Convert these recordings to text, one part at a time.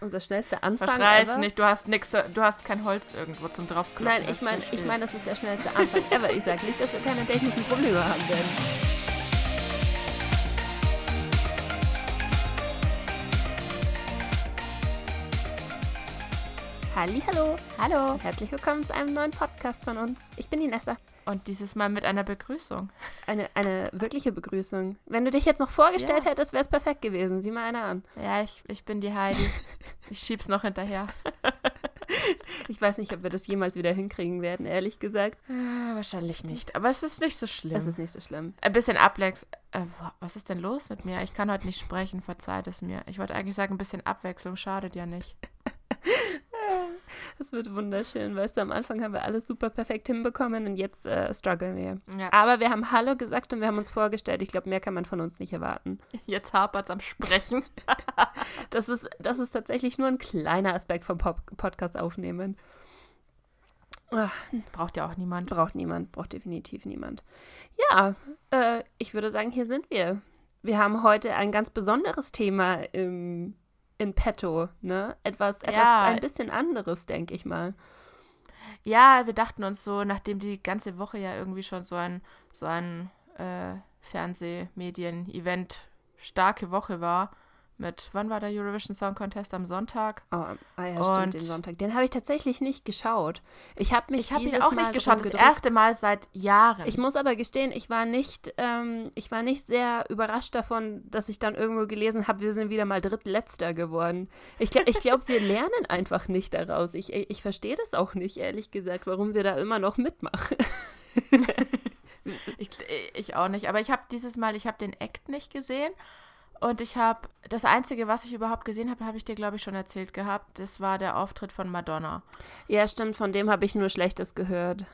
Unser schnellster Anfang. Verschrei's nicht, du hast nix, du hast kein Holz irgendwo zum draufklopfen. Nein, ich meine, ich meine, das ist der schnellste Anfang ever. Ich sage nicht, dass wir keine technischen Probleme haben werden. Hallo, Hallo. herzlich willkommen zu einem neuen Podcast von uns. Ich bin die Nessa. Und dieses Mal mit einer Begrüßung. Eine, eine wirkliche Begrüßung. Wenn du dich jetzt noch vorgestellt Ja. hättest, wäre es perfekt gewesen. Sieh mal einer an. Ja, ich, ich bin die Heidi. Ich schieb's noch hinterher. Ich weiß nicht, ob wir das jemals wieder hinkriegen werden, ehrlich gesagt. Ah, wahrscheinlich nicht. Aber es ist nicht so schlimm. Es ist nicht so schlimm. Ein bisschen Ablex. Äh, was ist denn los mit mir? Ich kann heute nicht sprechen, verzeiht es mir. Ich wollte eigentlich sagen, ein bisschen Abwechslung schadet ja nicht. Es wird wunderschön, weißt du, am Anfang haben wir alles super perfekt hinbekommen und jetzt äh, strugglen wir. Ja. Aber wir haben Hallo gesagt und wir haben uns vorgestellt. Ich glaube, mehr kann man von uns nicht erwarten. Jetzt hapert's am Sprechen. Das ist, das ist tatsächlich nur ein kleiner Aspekt vom Pop Podcast aufnehmen. Ach, Braucht ja auch niemand. braucht niemand, braucht definitiv niemand. Ja, äh, ich würde sagen, hier sind wir. Wir haben heute ein ganz besonderes Thema im, in petto, ne? Etwas, etwas Ja. ein bisschen anderes, denke ich mal. Ja, wir dachten uns so, nachdem die ganze Woche ja irgendwie schon so ein, so ein äh, Fernsehmedien-Event starke Woche war, mit, wann war der Eurovision Song Contest? Am Sonntag? Oh, ah ja, stimmt, Und- den Sonntag. Den habe ich tatsächlich nicht geschaut. Ich habe mich Ich habe ihn auch Mal nicht geschaut, das erste Mal seit Jahren. Ich muss aber gestehen, ich war nicht, ähm, ich war nicht sehr überrascht davon, dass ich dann irgendwo gelesen habe, wir sind wieder mal Drittletzter geworden. Ich, ich glaube, wir lernen einfach nicht daraus. Ich, ich verstehe das auch nicht, ehrlich gesagt, warum wir da immer noch mitmachen. Ich, ich auch nicht, aber ich habe dieses Mal, ich habe den Act nicht gesehen und ich habe, das Einzige, was ich überhaupt gesehen habe, habe ich dir, glaube ich, schon erzählt gehabt, das war der Auftritt von Madonna. Ja, stimmt, von dem habe ich nur Schlechtes gehört.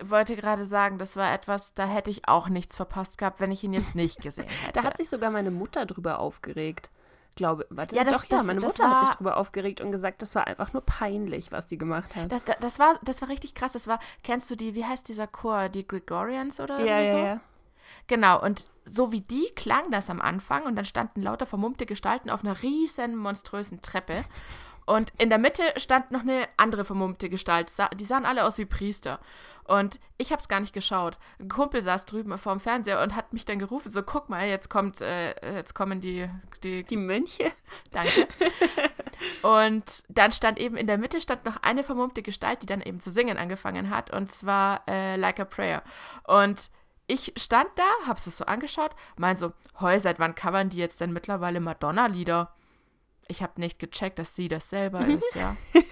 Ich wollte gerade sagen, das war etwas, da hätte ich auch nichts verpasst gehabt, wenn ich ihn jetzt nicht gesehen hätte. Da hat sich sogar meine Mutter drüber aufgeregt. Glaube, warte, Ja, das- doch, ja, das- meine das Mutter hat sich war- drüber aufgeregt und gesagt, das war einfach nur peinlich, was sie gemacht hat. Das, das, war, das war richtig krass. Das war, kennst du die, wie heißt dieser Chor? Die Gregorians oder ja, irgendwie ja, so? ja. Genau, und so wie die klang das am Anfang und dann standen lauter vermummte Gestalten auf einer riesen monströsen Treppe. Und in der Mitte stand noch eine andere vermummte Gestalt. Die sahen alle aus wie Priester. Und ich habe es gar nicht geschaut. Ein Kumpel saß drüben vor dem Fernseher und hat mich dann gerufen, so guck mal, jetzt kommt, äh, jetzt kommen die, die, Die Mönche. Danke. Und dann stand eben in der Mitte stand noch eine vermummte Gestalt, die dann eben zu singen angefangen hat, und zwar äh, Like a Prayer. Und ich stand da, hab's es so angeschaut, mein so, heu, seit wann covern die jetzt denn mittlerweile Madonna-Lieder? Ich habe nicht gecheckt, dass sie das selber ist, ja.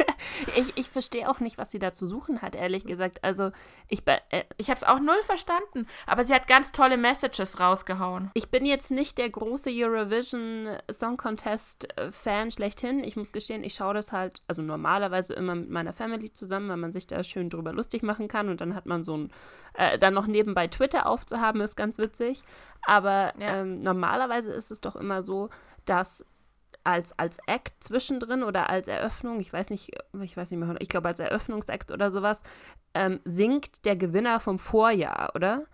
Ich, ich verstehe auch nicht, was sie da zu suchen hat, ehrlich gesagt. Also, ich, äh, Ich habe es auch null verstanden, aber sie hat ganz tolle Messages rausgehauen. ich bin jetzt nicht der große Eurovision Song Contest äh, Fan schlechthin. Ich muss gestehen, ich schaue das halt, also normalerweise immer mit meiner Family zusammen, weil man sich da schön drüber lustig machen kann und dann hat man so ein, äh, dann noch nebenbei Twitter aufzuhaben, ist ganz witzig. Aber Ja. ähm, normalerweise ist es doch immer so, dass als, als Act zwischendrin oder als Eröffnung, ich weiß nicht, ich weiß nicht mehr, ich glaube als Eröffnungsakt oder sowas, ähm, singt der Gewinner vom Vorjahr, oder?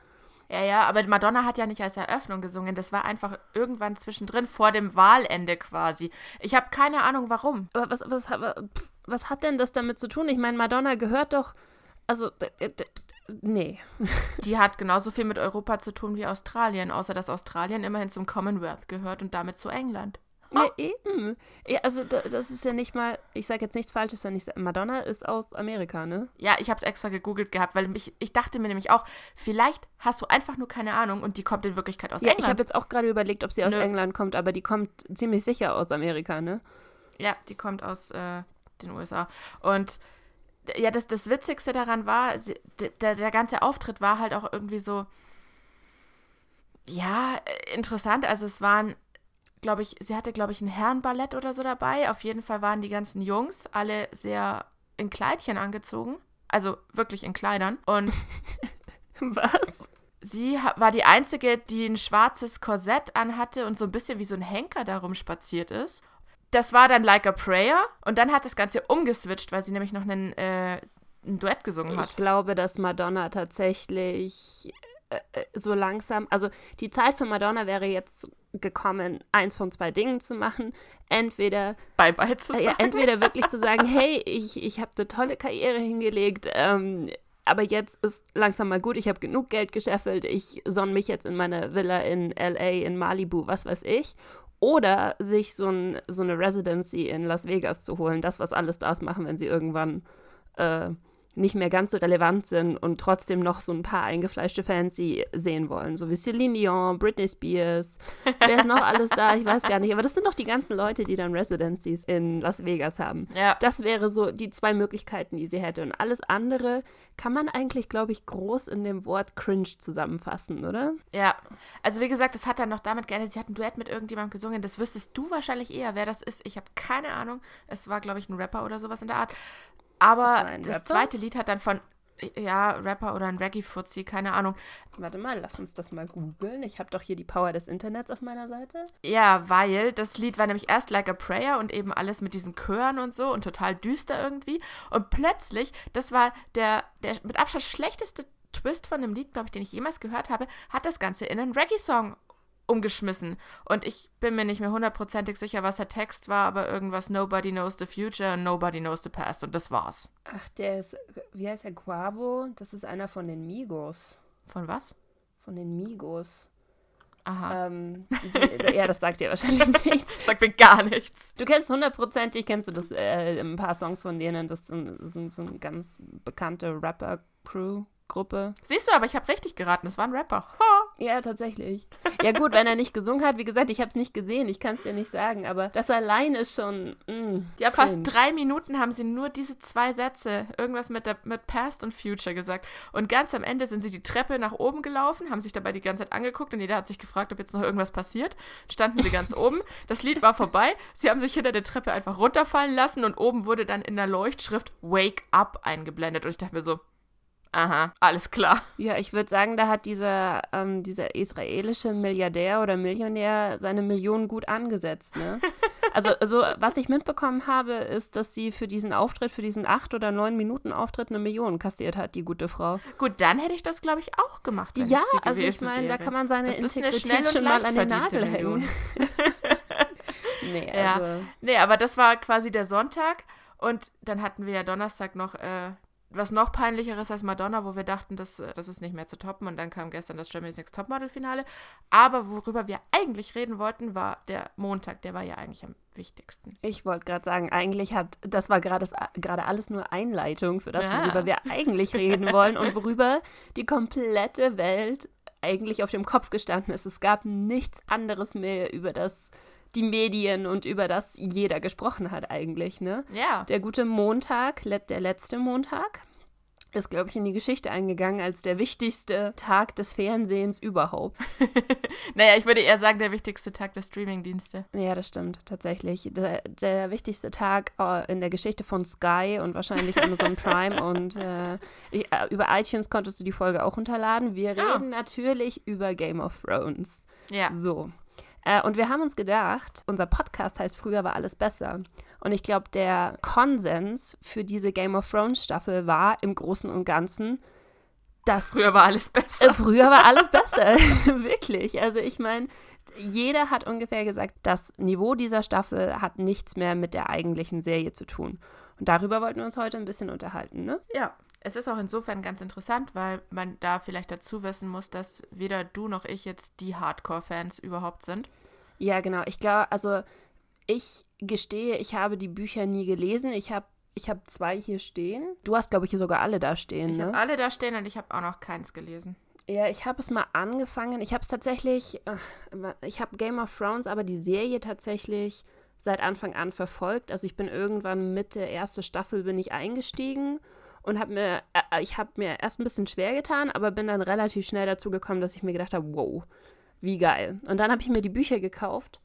Ja, ja, aber Madonna hat ja nicht als Eröffnung gesungen. Das war einfach irgendwann zwischendrin vor dem Wahlende quasi. Ich habe keine Ahnung, warum. Aber was, was, pff, was hat denn das damit zu tun? Ich meine, Madonna gehört doch, also, nee. Die hat genauso viel mit Europa zu tun wie Australien, außer dass Australien immerhin zum Commonwealth gehört und damit zu England. Ja, eben. Ja, also, da- das ist ja nicht mal, ich sage jetzt nichts Falsches, wenn ich sage, Madonna ist aus Amerika, ne? Ja, ich habe es extra gegoogelt gehabt, weil mich, ich dachte mir nämlich auch, vielleicht hast du einfach nur keine Ahnung und die kommt in Wirklichkeit aus Ja, ich habe England. jetzt auch gerade überlegt, ob sie aus Nö. England kommt, aber die kommt ziemlich sicher aus Amerika, ne? ja, die kommt aus äh, den USA. Und ja, das, das Witzigste daran war, sie, der, der ganze Auftritt war halt auch irgendwie so, ja, äh, interessant. Also es waren, glaube ich, sie hatte, glaube ich, ein Herrenballett oder so dabei. Auf jeden Fall waren die ganzen Jungs alle sehr in Kleidchen angezogen. Also wirklich in Kleidern. Und Was? sie war die Einzige, die ein schwarzes Korsett anhatte und so ein bisschen wie so ein Henker darum spaziert ist. Das war dann Like a Prayer und dann hat das Ganze umgeswitcht, weil sie nämlich noch einen, äh, ein Duett gesungen Ich hat. glaube, dass Madonna tatsächlich so langsam, also die Zeit für Madonna wäre jetzt gekommen, eins von zwei Dingen zu machen. Entweder bye bye zu sagen. Äh, ja, entweder wirklich zu sagen, hey, ich, ich habe eine tolle Karriere hingelegt, ähm, aber jetzt ist langsam mal gut, ich habe genug Geld gescheffelt, ich sonne mich jetzt in meine Villa in LA, in Malibu, was weiß ich. Oder sich so, ein, so eine Residency in Las Vegas zu holen, das, was alle Stars machen, wenn sie irgendwann äh, nicht mehr ganz so relevant sind und trotzdem noch so ein paar eingefleischte Fans sie sehen wollen. So wie Celine Dion, Britney Spears. Wer ist noch alles da? Ich weiß gar nicht. Aber das sind doch die ganzen Leute, die dann Residencies in Las Vegas haben. Ja. Das wäre so die zwei Möglichkeiten, die sie hätte. Und alles andere kann man eigentlich, glaube ich, groß in dem Wort cringe zusammenfassen, oder? Ja. Also wie gesagt, es hat dann noch damit geendet, sie hat ein Duett mit irgendjemandem gesungen. Das wüsstest du wahrscheinlich eher, wer das ist. Ich habe keine Ahnung. Es war, glaube ich, ein Rapper oder sowas in der Art. Aber das, das zweite Lied hat dann von, ja, Rapper oder ein Reggae-Fuzzi, keine Ahnung. Warte mal, lass uns das mal googeln. Ich habe doch hier die Power des Internets auf meiner Seite. Ja, weil das Lied war nämlich erst Like a Prayer und eben alles mit diesen Chören und so und total düster irgendwie. Und plötzlich, das war der, der mit Abstand schlechteste Twist von dem Lied, glaube ich, den ich jemals gehört habe, hat das Ganze in einen Reggae-Song umgeschmissen. Und ich bin mir nicht mehr hundertprozentig sicher, was der Text war, aber irgendwas Nobody knows the future and nobody knows the past. Und das war's. Ach, der ist, wie heißt der, Guavo? Das ist einer von den Migos. Von was? Von den Migos. Aha. Ähm, die, ja, das sagt dir wahrscheinlich nichts. Das sagt mir gar nichts. Du kennst hundertprozentig, kennst du das, äh, ein paar Songs von denen, das sind, so eine ganz bekannte Rapper-Crew. Gruppe. Siehst du, aber ich habe richtig geraten, es war ein Rapper. Ha. Ja, tatsächlich. Ja gut, wenn er nicht gesungen hat, wie gesagt, ich habe es nicht gesehen, ich kann es dir nicht sagen, aber das allein ist schon. Mh, ja, fast drei Minuten haben sie nur diese zwei Sätze, irgendwas mit, der, mit Past und Future gesagt. Und ganz am Ende sind sie die Treppe nach oben gelaufen, haben sich dabei die ganze Zeit angeguckt und jeder hat sich gefragt, ob jetzt noch irgendwas passiert. Standen sie ganz oben, das Lied war vorbei, sie haben sich hinter der Treppe einfach runterfallen lassen und oben wurde dann in der Leuchtschrift Wake Up eingeblendet. Und ich dachte mir so, Aha, alles klar. Ja, ich würde sagen, da hat dieser, ähm, dieser israelische Milliardär oder Millionär seine Millionen gut angesetzt. Ne? Also, also, was ich mitbekommen habe, ist, dass sie für diesen Auftritt, für diesen acht oder neun Minuten Auftritt eine Million kassiert hat, die gute Frau. Gut, dann hätte ich das, glaube ich, auch gemacht. ja, ich also ich meine, da kann man seine das Integrität schon mal an den Nagel hängen. nee, also. ja. nee, aber das war quasi der Sonntag. Und dann hatten wir ja Donnerstag noch äh, was noch peinlicheres als Madonna, wo wir dachten, das, äh, das ist nicht mehr zu toppen. Und dann kam gestern das Germany's Next Topmodel-Finale. Aber worüber wir eigentlich reden wollten, war der Montag. Der war ja eigentlich am wichtigsten. Ich wollte gerade sagen, eigentlich hat, das war gerade alles nur Einleitung für das, ja. worüber wir eigentlich reden wollen und worüber die komplette Welt eigentlich auf dem Kopf gestanden ist. Es gab nichts anderes mehr über das die Medien und über das jeder gesprochen hat eigentlich, ne? Ja. Der gute Montag, der letzte Montag, ist, glaube ich, in die Geschichte eingegangen als der wichtigste Tag des Fernsehens überhaupt. naja, ich würde eher sagen, der wichtigste Tag der Streamingdienste. Ja, das stimmt, tatsächlich. Der, der wichtigste Tag äh, in der Geschichte von Sky und wahrscheinlich Amazon Prime. und äh, ich, äh, über iTunes konntest du die Folge auch runterladen. Wir ah. reden oh. natürlich über Game of Thrones. Ja. So. Äh, und wir haben uns gedacht, unser Podcast heißt Früher war alles besser. Und ich glaube, der Konsens für diese Game of Thrones Staffel war im Großen und Ganzen, dass. Früher war alles besser. Äh, früher war alles besser. Wirklich. Also ich meine, jeder hat ungefähr gesagt, das Niveau dieser Staffel hat nichts mehr mit der eigentlichen Serie zu tun. Und darüber wollten wir uns heute ein bisschen unterhalten, ne? Ja. Es ist auch insofern ganz interessant, weil man da vielleicht dazu wissen muss, dass weder du noch ich jetzt die Hardcore-Fans überhaupt sind. Ja, genau. Ich glaube, also ich gestehe, ich habe die Bücher nie gelesen. Ich habe ich hab zwei hier stehen. Du hast, glaube ich, hier sogar alle da stehen. Ich ne? habe alle da stehen und ich habe auch noch keins gelesen. Ja, ich habe es mal angefangen. Ich habe es tatsächlich, ich habe Game of Thrones, aber die Serie tatsächlich seit Anfang an verfolgt. Also ich bin irgendwann Mitte erste Staffel bin ich eingestiegen und habe mir, äh, ich habe mir erst ein bisschen schwer getan, aber bin dann relativ schnell dazu gekommen, dass ich mir gedacht habe, wow, wie geil. Und dann habe ich mir die Bücher gekauft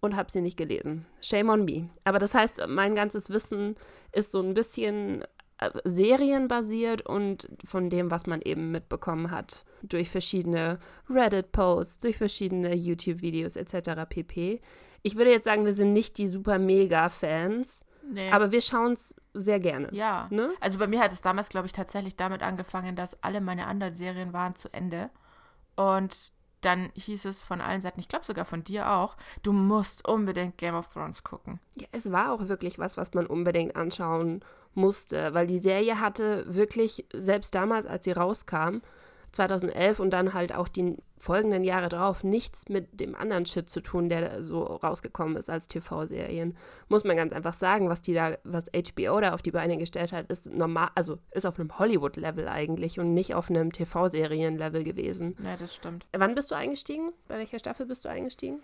und habe sie nicht gelesen. Shame on me. Aber das heißt, mein ganzes Wissen ist so ein bisschen äh, serienbasiert und von dem, was man eben mitbekommen hat. Durch verschiedene Reddit-Posts, durch verschiedene YouTube-Videos etc. pp. Ich würde jetzt sagen, wir sind nicht die super Mega-Fans. Nee. Aber wir schauen es sehr gerne. Ja. Ne? Also bei mir hat es damals, glaube ich, tatsächlich damit angefangen, dass alle meine anderen Serien waren zu Ende. Und dann hieß es von allen Seiten, ich glaube sogar von dir auch, du musst unbedingt Game of Thrones gucken. Ja, es war auch wirklich was, was man unbedingt anschauen musste, weil die Serie hatte wirklich, selbst damals, als sie rauskam, 2011 und dann halt auch die folgenden Jahre drauf nichts mit dem anderen Shit zu tun, der so rausgekommen ist als TV-Serien. Muss man ganz einfach sagen, was die da, was HBO da auf die Beine gestellt hat, ist normal, also ist auf einem Hollywood-Level eigentlich und nicht auf einem TV-Serien-Level gewesen. Ja, das stimmt. Wann bist du eingestiegen? Bei welcher Staffel bist du eingestiegen?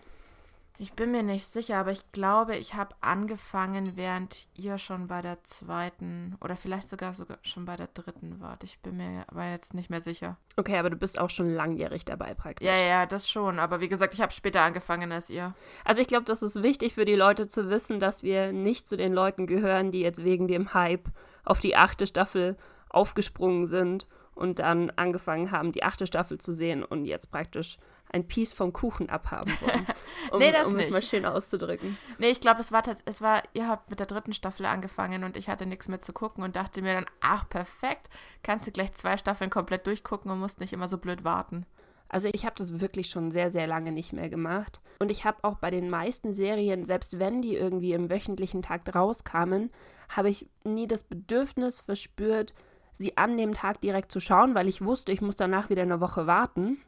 Ich bin mir nicht sicher, aber ich glaube, ich habe angefangen, während ihr schon bei der zweiten oder vielleicht sogar sogar schon bei der dritten wart. Ich bin mir aber jetzt nicht mehr sicher. Okay, aber du bist auch schon langjährig dabei praktisch. Ja, ja, das schon. Aber wie gesagt, ich habe später angefangen als ihr. Also ich glaube, das ist wichtig für die Leute zu wissen, dass wir nicht zu den Leuten gehören, die jetzt wegen dem Hype auf die achte Staffel aufgesprungen sind und dann angefangen haben, die achte Staffel zu sehen und jetzt praktisch ein Piece vom Kuchen abhaben wollen. Um, nee, das um nicht. es mal schön auszudrücken. Nee, ich glaube, es war, es war, ihr habt mit der dritten Staffel angefangen und ich hatte nichts mehr zu gucken und dachte mir dann, ach, perfekt, kannst du gleich zwei Staffeln komplett durchgucken und musst nicht immer so blöd warten. Also ich habe das wirklich schon sehr, sehr lange nicht mehr gemacht. Und ich habe auch bei den meisten Serien, selbst wenn die irgendwie im wöchentlichen Takt rauskamen, habe ich nie das Bedürfnis verspürt, sie an dem Tag direkt zu schauen, weil ich wusste, ich muss danach wieder eine Woche warten.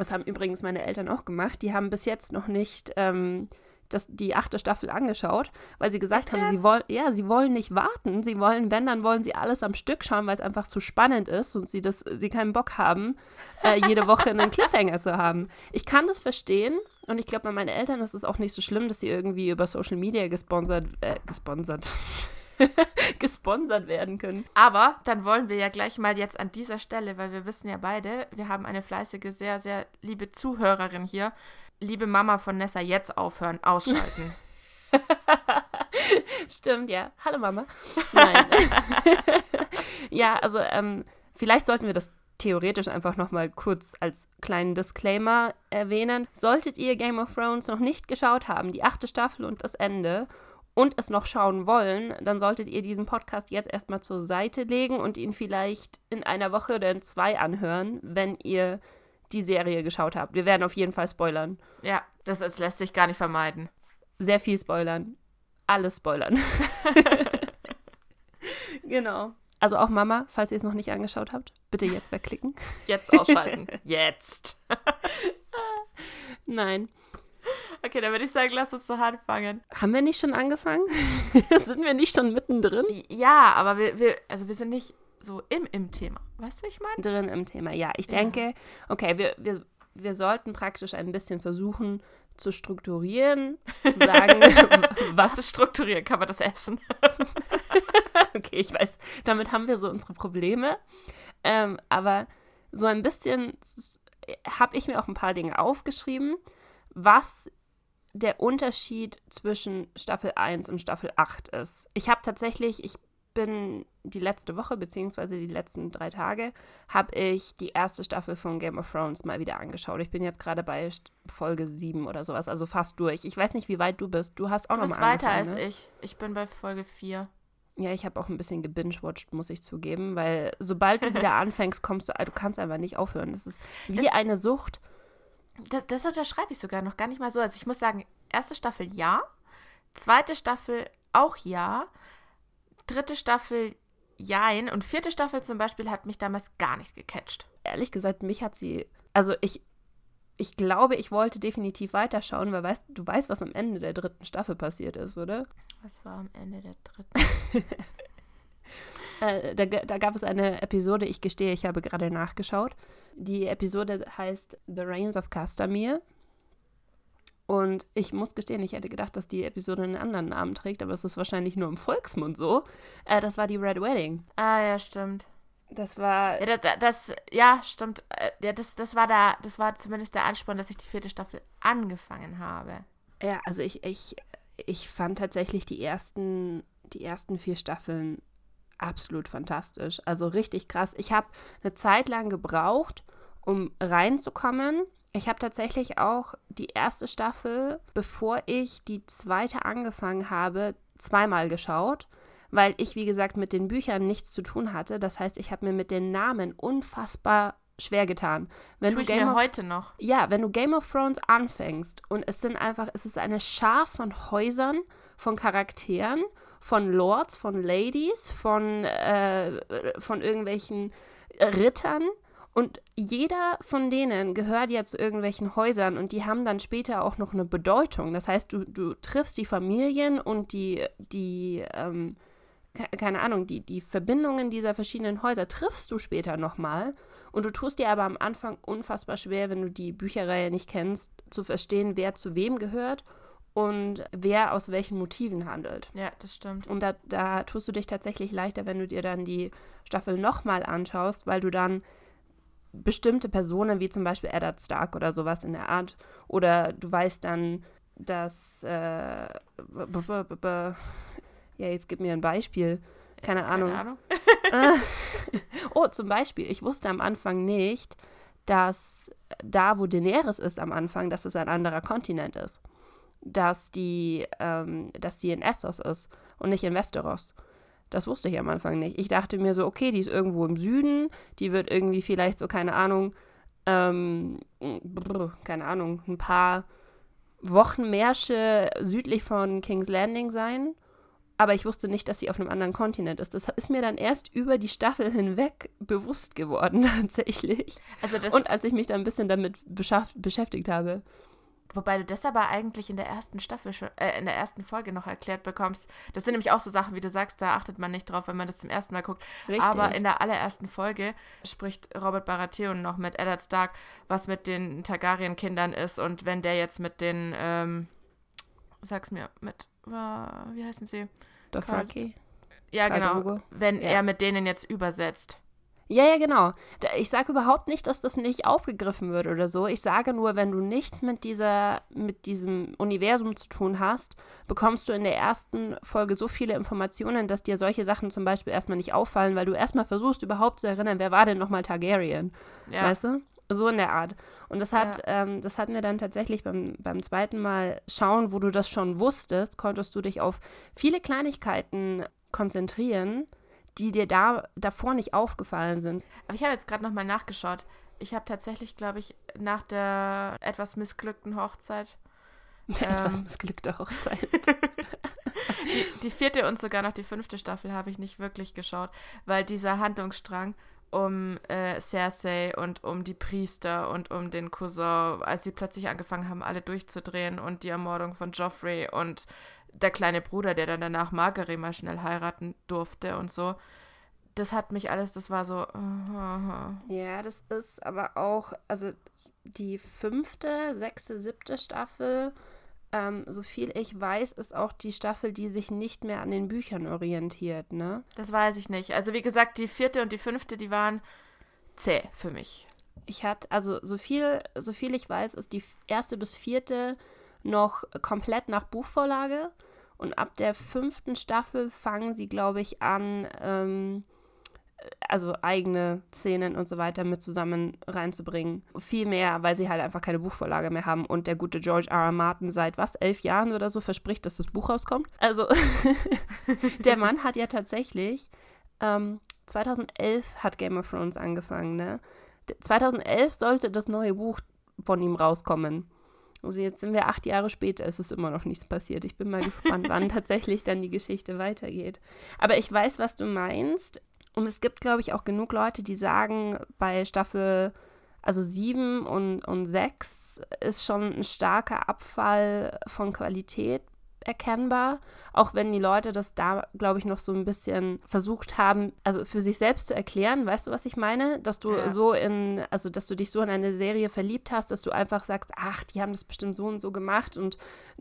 Das haben übrigens meine Eltern auch gemacht. Die haben bis jetzt noch nicht ähm, das, die achte Staffel angeschaut, weil sie gesagt Echt haben, sie wollen, ja, sie wollen nicht warten. Sie wollen, wenn, dann wollen sie alles am Stück schauen, weil es einfach zu spannend ist und sie das, sie keinen Bock haben, äh, jede Woche einen Cliffhanger zu haben. Ich kann das verstehen und ich glaube, bei meinen Eltern ist es auch nicht so schlimm, dass sie irgendwie über Social Media gesponsert, äh, gesponsert, gesponsert werden können. Aber dann wollen wir ja gleich mal jetzt an dieser Stelle, weil wir wissen ja beide, wir haben eine fleißige, sehr, sehr liebe Zuhörerin hier. Liebe Mama von Nessa, jetzt aufhören, ausschalten. Stimmt, ja. Hallo Mama. Nein. ja, also ähm, vielleicht sollten wir das theoretisch einfach nochmal kurz als kleinen Disclaimer erwähnen. Solltet ihr Game of Thrones noch nicht geschaut haben, die achte Staffel und das Ende, und es noch schauen wollen, dann solltet ihr diesen Podcast jetzt erstmal zur Seite legen und ihn vielleicht in einer Woche oder in zwei anhören, wenn ihr die Serie geschaut habt. Wir werden auf jeden Fall spoilern. ja, das ist, lässt sich gar nicht vermeiden. Sehr viel spoilern. Alles spoilern. genau. Also auch Mama, falls ihr es noch nicht angeschaut habt, bitte jetzt wegklicken. Jetzt ausschalten. jetzt. Nein. Okay, dann würde ich sagen, lass uns so anfangen. Haben wir nicht schon angefangen? Sind wir nicht schon mittendrin? Ja, aber wir, wir, also wir sind nicht so im, im Thema. Weißt du, ich meine? Drin im Thema. Ja, ich Ja. denke, okay, wir, wir, wir sollten praktisch ein bisschen versuchen zu strukturieren, zu sagen, Was was ist strukturiert? Kann man das essen? okay, ich weiß, damit haben wir so unsere Probleme. Ähm, aber so ein bisschen habe ich mir auch ein paar Dinge aufgeschrieben, was der Unterschied zwischen Staffel 1 und Staffel 8 ist. Ich habe tatsächlich, ich bin die letzte Woche, beziehungsweise die letzten drei Tage, habe ich die erste Staffel von Game of Thrones mal wieder angeschaut. Ich bin jetzt gerade bei Folge 7 oder sowas, also fast durch. Ich weiß nicht, wie weit du bist. Du hast auch Du noch bist mal weiter als ne? ich. Ich bin bei Folge 4. Ja, ich habe auch ein bisschen gebingewatcht, muss ich zugeben, weil sobald du wieder anfängst, kommst du, du kannst einfach nicht aufhören. Das ist wie Das- eine Sucht. Das, das unterschreibe ich sogar noch gar nicht mal so. Also ich muss sagen, erste Staffel ja, zweite Staffel auch ja, dritte Staffel jein und vierte Staffel zum Beispiel hat mich damals gar nicht gecatcht. Ehrlich gesagt, mich hat sie, also ich, ich glaube, ich wollte definitiv weiterschauen, weil weißt, du weißt, was am Ende der dritten Staffel passiert ist, oder? Was war am Ende der dritten? Äh, da, da gab es eine Episode, ich gestehe, ich habe gerade nachgeschaut. Die Episode heißt The Reigns of Castamere. Und ich muss gestehen, ich hätte gedacht, dass die Episode einen anderen Namen trägt, aber es ist wahrscheinlich nur im Volksmund so. Äh, das war die Red Wedding. Ah ja, stimmt. Das war. Ja, das, das ja, stimmt. Äh, Ja, das, das war da, das war zumindest der Ansporn, dass ich die vierte Staffel angefangen habe. Ja, also ich, ich, ich fand tatsächlich die ersten, die ersten vier Staffeln absolut fantastisch. Also richtig krass. Ich habe eine Zeit lang gebraucht, um reinzukommen. Ich habe tatsächlich auch die erste Staffel, bevor ich die zweite angefangen habe, zweimal geschaut, weil ich, wie gesagt, mit den Büchern nichts zu tun hatte. Das heißt, ich habe mir mit den Namen unfassbar schwer getan. Wenn Tue du Game of, heute noch. ja, wenn du Game of Thrones anfängst und es sind einfach, es ist eine Schar von Häusern, von Charakteren, von Lords, von Ladies, von, äh, von irgendwelchen Rittern und jeder von denen gehört ja zu irgendwelchen Häusern und die haben dann später auch noch eine Bedeutung. Das heißt, du, du triffst die Familien und die, die ähm, ke- keine Ahnung, die, die Verbindungen dieser verschiedenen Häuser triffst du später nochmal. Und du tust dir aber am Anfang unfassbar schwer, wenn du die Bücherreihe nicht kennst, zu verstehen, wer zu wem gehört und wer aus welchen Motiven handelt. Ja, das stimmt. Und da, da tust du dich tatsächlich leichter, wenn du dir dann die Staffel nochmal anschaust, weil du dann bestimmte Personen, wie zum Beispiel Eddard Stark oder sowas in der Art, oder du weißt dann, dass, äh, ja, jetzt gib mir ein Beispiel. Keine Ahnung. Keine Ahnung. Oh, zum Beispiel, ich wusste am Anfang nicht, dass da, wo Daenerys ist am Anfang, dass es ein anderer Kontinent ist. Dass die, ähm, dass die in Essos ist und nicht in Westeros. Das wusste ich am Anfang nicht. Ich dachte mir so, okay, die ist irgendwo im Süden, die wird irgendwie vielleicht so, keine Ahnung, ähm, brr, keine Ahnung, ein paar Wochenmärsche südlich von King's Landing sein. Aber ich wusste nicht, dass sie auf einem anderen Kontinent ist. Das ist mir dann erst über die Staffel hinweg bewusst geworden, tatsächlich. Also Und als ich mich dann ein bisschen damit beschäftigt habe. Wobei du das aber eigentlich in der ersten Staffel schon, äh, in der ersten Folge noch erklärt bekommst. Das sind nämlich auch so Sachen, wie du sagst, da achtet man nicht drauf, wenn man das zum ersten Mal guckt. Richtig. Aber in der allerersten Folge spricht Robert Baratheon noch mit Eddard Stark, was mit den Targaryen-Kindern ist und wenn der jetzt mit den, ähm, sag's mir, mit, äh, wie heißen sie? Dothraki. Ja, Khal genau. Drogo. Wenn Ja. er mit denen jetzt übersetzt. Ja, ja, genau. Ich sage überhaupt nicht, dass das nicht aufgegriffen wird oder so. Ich sage nur, wenn du nichts mit dieser, mit diesem Universum zu tun hast, bekommst du in der ersten Folge so viele Informationen, dass dir solche Sachen zum Beispiel erstmal nicht auffallen, weil du erstmal versuchst, überhaupt zu erinnern, wer war denn nochmal Targaryen? Ja. Weißt du? So in der Art. Und das hat, Ja. ähm, das hat mir dann tatsächlich beim, beim zweiten Mal schauen, wo du das schon wusstest, konntest du dich auf viele Kleinigkeiten konzentrieren, die dir da davor nicht aufgefallen sind. Aber ich habe jetzt gerade nochmal nachgeschaut. Ich habe tatsächlich, glaube ich, nach der etwas missglückten Hochzeit Etwas Ähm. missglückte Hochzeit. Die, die vierte und sogar noch die fünfte Staffel habe ich nicht wirklich geschaut, weil dieser Handlungsstrang um äh, Cersei und um die Priester und um den Cousin, als sie plötzlich angefangen haben, alle durchzudrehen und die Ermordung von Joffrey und der kleine Bruder, der dann danach Margaery mal schnell heiraten durfte und so. Das hat mich alles, das war so. äh, Ja, das ist aber auch, also die fünfte, sechste, siebte Staffel, ähm, so viel ich weiß, ist auch die Staffel, die sich nicht mehr an den Büchern orientiert, ne? Das weiß ich nicht. Also wie gesagt, die vierte und die fünfte, die waren zäh für mich. Ich hatte, also so viel, so viel ich weiß, ist die erste bis vierte noch komplett nach Buchvorlage. Und ab der fünften Staffel fangen sie, glaube ich, an, ähm, also eigene Szenen und so weiter mit zusammen reinzubringen. Viel mehr, weil sie halt einfach keine Buchvorlage mehr haben. Und der gute George R. R. Martin seit was, elf Jahren oder so verspricht, dass das Buch rauskommt. Also der Mann hat ja tatsächlich, ähm, 2011 hat Game of Thrones angefangen, ne? 2011 sollte das neue Buch von ihm rauskommen. Also jetzt sind wir acht Jahre später, es ist immer noch nichts passiert. Ich bin mal gespannt, wann tatsächlich dann die Geschichte weitergeht. Aber ich weiß, was du meinst. Und es gibt, glaube ich, auch genug Leute, die sagen, bei Staffel, also sieben und, und sechs ist schon ein starker Abfall von Qualität erkennbar, auch wenn die Leute das da, glaube ich, noch so ein bisschen versucht haben, also für sich selbst zu erklären, weißt du, was ich meine? Dass du Ja. so in, also dass du dich so in eine Serie verliebt hast, dass du einfach sagst, ach, die haben das bestimmt so und so gemacht und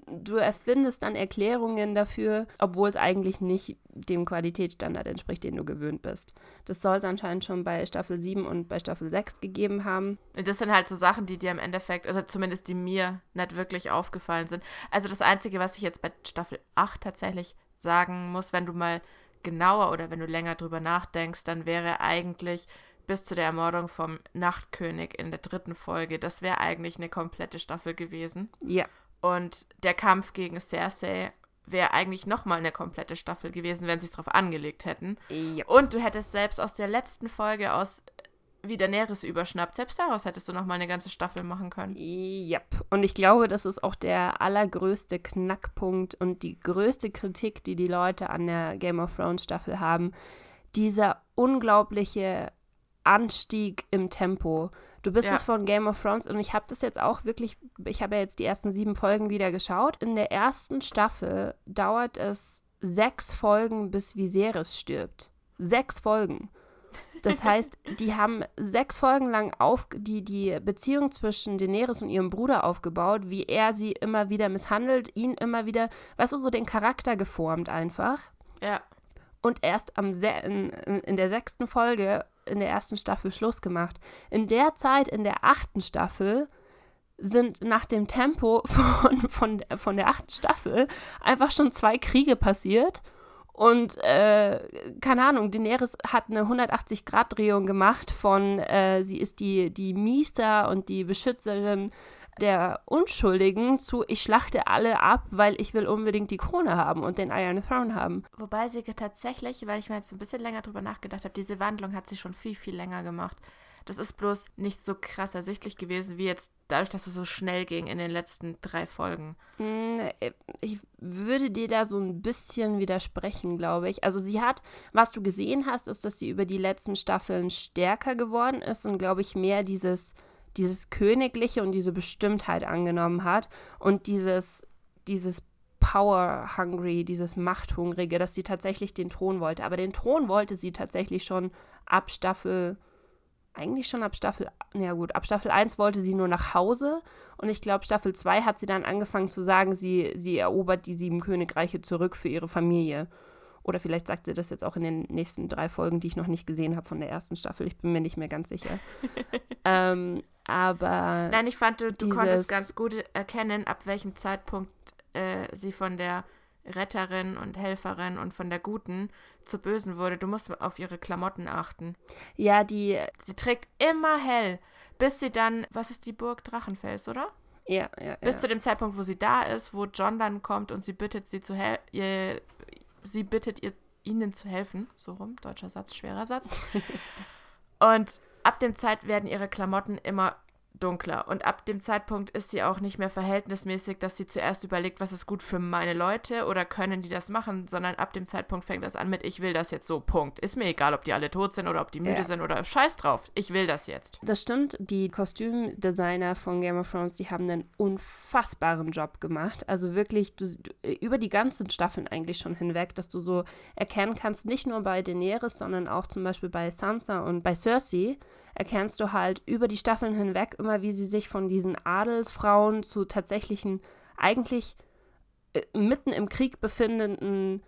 du erfindest dann Erklärungen dafür, obwohl es eigentlich nicht dem Qualitätsstandard entspricht, den du gewöhnt bist. Das soll es anscheinend schon bei Staffel 7 und bei Staffel 6 gegeben haben. Und das sind halt so Sachen, die dir im Endeffekt, oder zumindest die mir nicht wirklich aufgefallen sind. Also das Einzige, was ich jetzt bei Staffel 8 tatsächlich sagen muss, wenn du mal genauer oder wenn du länger drüber nachdenkst, dann wäre eigentlich bis zu der Ermordung vom Nachtkönig in der dritten Folge, das wäre eigentlich eine komplette Staffel gewesen. Ja. Und der Kampf gegen Cersei wäre eigentlich nochmal eine komplette Staffel gewesen, wenn sie es drauf angelegt hätten. Ja. Und du hättest selbst aus der letzten Folge aus wie Daenerys überschnappt. Selbst daraus hättest du noch mal eine ganze Staffel machen können. Yep. Und ich glaube, das ist auch der allergrößte Knackpunkt und die größte Kritik, die die Leute an der Game of Thrones Staffel haben. Dieser unglaubliche Anstieg im Tempo. Du bist Ja. es von Game of Thrones und ich habe das jetzt auch wirklich, ich habe ja jetzt die ersten sieben Folgen wieder geschaut. In der ersten Staffel dauert es sechs Folgen, bis Viserys stirbt. Sechs Folgen. Das heißt, die haben sechs Folgen lang auf, die, die Beziehung zwischen Daenerys und ihrem Bruder aufgebaut, wie er sie immer wieder misshandelt, ihn immer wieder, weißt du, so den Charakter geformt einfach. Ja. Und erst am in, in der sechsten Folge in der ersten Staffel Schluss gemacht. In der Zeit, in der achten Staffel, sind nach dem Tempo von, von, von der achten Staffel einfach schon zwei Kriege passiert. Und äh, keine Ahnung, Daenerys hat eine 180-Grad-Drehung gemacht von, äh, sie ist die, die Miester und die Beschützerin der Unschuldigen zu, ich schlachte alle ab, weil ich will unbedingt die Krone haben und den Iron Throne haben. Wobei sie tatsächlich, weil ich mir jetzt ein bisschen länger drüber nachgedacht habe, diese Wandlung hat sie schon viel, viel länger gemacht. Das ist bloß nicht so krass ersichtlich gewesen, wie jetzt dadurch, dass es so schnell ging in den letzten drei Folgen. Hm, äh, Ich würde dir da so ein bisschen widersprechen, glaube ich. Also sie hat, was du gesehen hast, ist, dass sie über die letzten Staffeln stärker geworden ist und, glaube ich, mehr dieses, dieses Königliche und diese Bestimmtheit angenommen hat und dieses, dieses Power-Hungry, dieses Machthungrige, dass sie tatsächlich den Thron wollte. Aber den Thron wollte sie tatsächlich schon ab Staffel, eigentlich schon ab Staffel, ja gut, ab Staffel 1 wollte sie nur nach Hause und ich glaube, Staffel 2 hat sie dann angefangen zu sagen, sie, sie erobert die sieben Königreiche zurück für ihre Familie. Oder vielleicht sagt sie das jetzt auch in den nächsten drei Folgen, die ich noch nicht gesehen habe von der ersten Staffel. Ich bin mir nicht mehr ganz sicher. ähm, aber Nein, ich fand, du, du konntest ganz gut erkennen, ab welchem Zeitpunkt äh, sie von der Retterin und Helferin und von der Guten zur Bösen wurde. Du musst auf ihre Klamotten achten. ja, die, Sie trägt immer hell, bis sie dann, was ist die Burg Drachenfels, oder? ja, ja, Bis ja. zu dem Zeitpunkt, wo sie da ist, wo John dann kommt und sie bittet sie zu hel ihr, sie bittet ihr, ihnen zu helfen. So rum, deutscher Satz, schwerer Satz. und ab dem Zeit werden ihre Klamotten immer dunkler. Und ab dem Zeitpunkt ist sie auch nicht mehr verhältnismäßig, dass sie zuerst überlegt, was ist gut für meine Leute oder können die das machen, sondern ab dem Zeitpunkt fängt das an mit, ich will das jetzt so, Punkt. Ist mir egal, ob die alle tot sind oder ob die müde Ja. sind oder scheiß drauf, ich will das jetzt. Das stimmt, die Kostümdesigner von Game of Thrones, die haben einen unfassbaren Job gemacht. Also wirklich du, du, über die ganzen Staffeln eigentlich schon hinweg, dass du so erkennen kannst, nicht nur bei Daenerys, sondern auch zum Beispiel bei Sansa und bei Cersei, erkennst du halt über die Staffeln hinweg immer, wie sie sich von diesen Adelsfrauen zu tatsächlichen, eigentlich äh, mitten im Krieg befindenden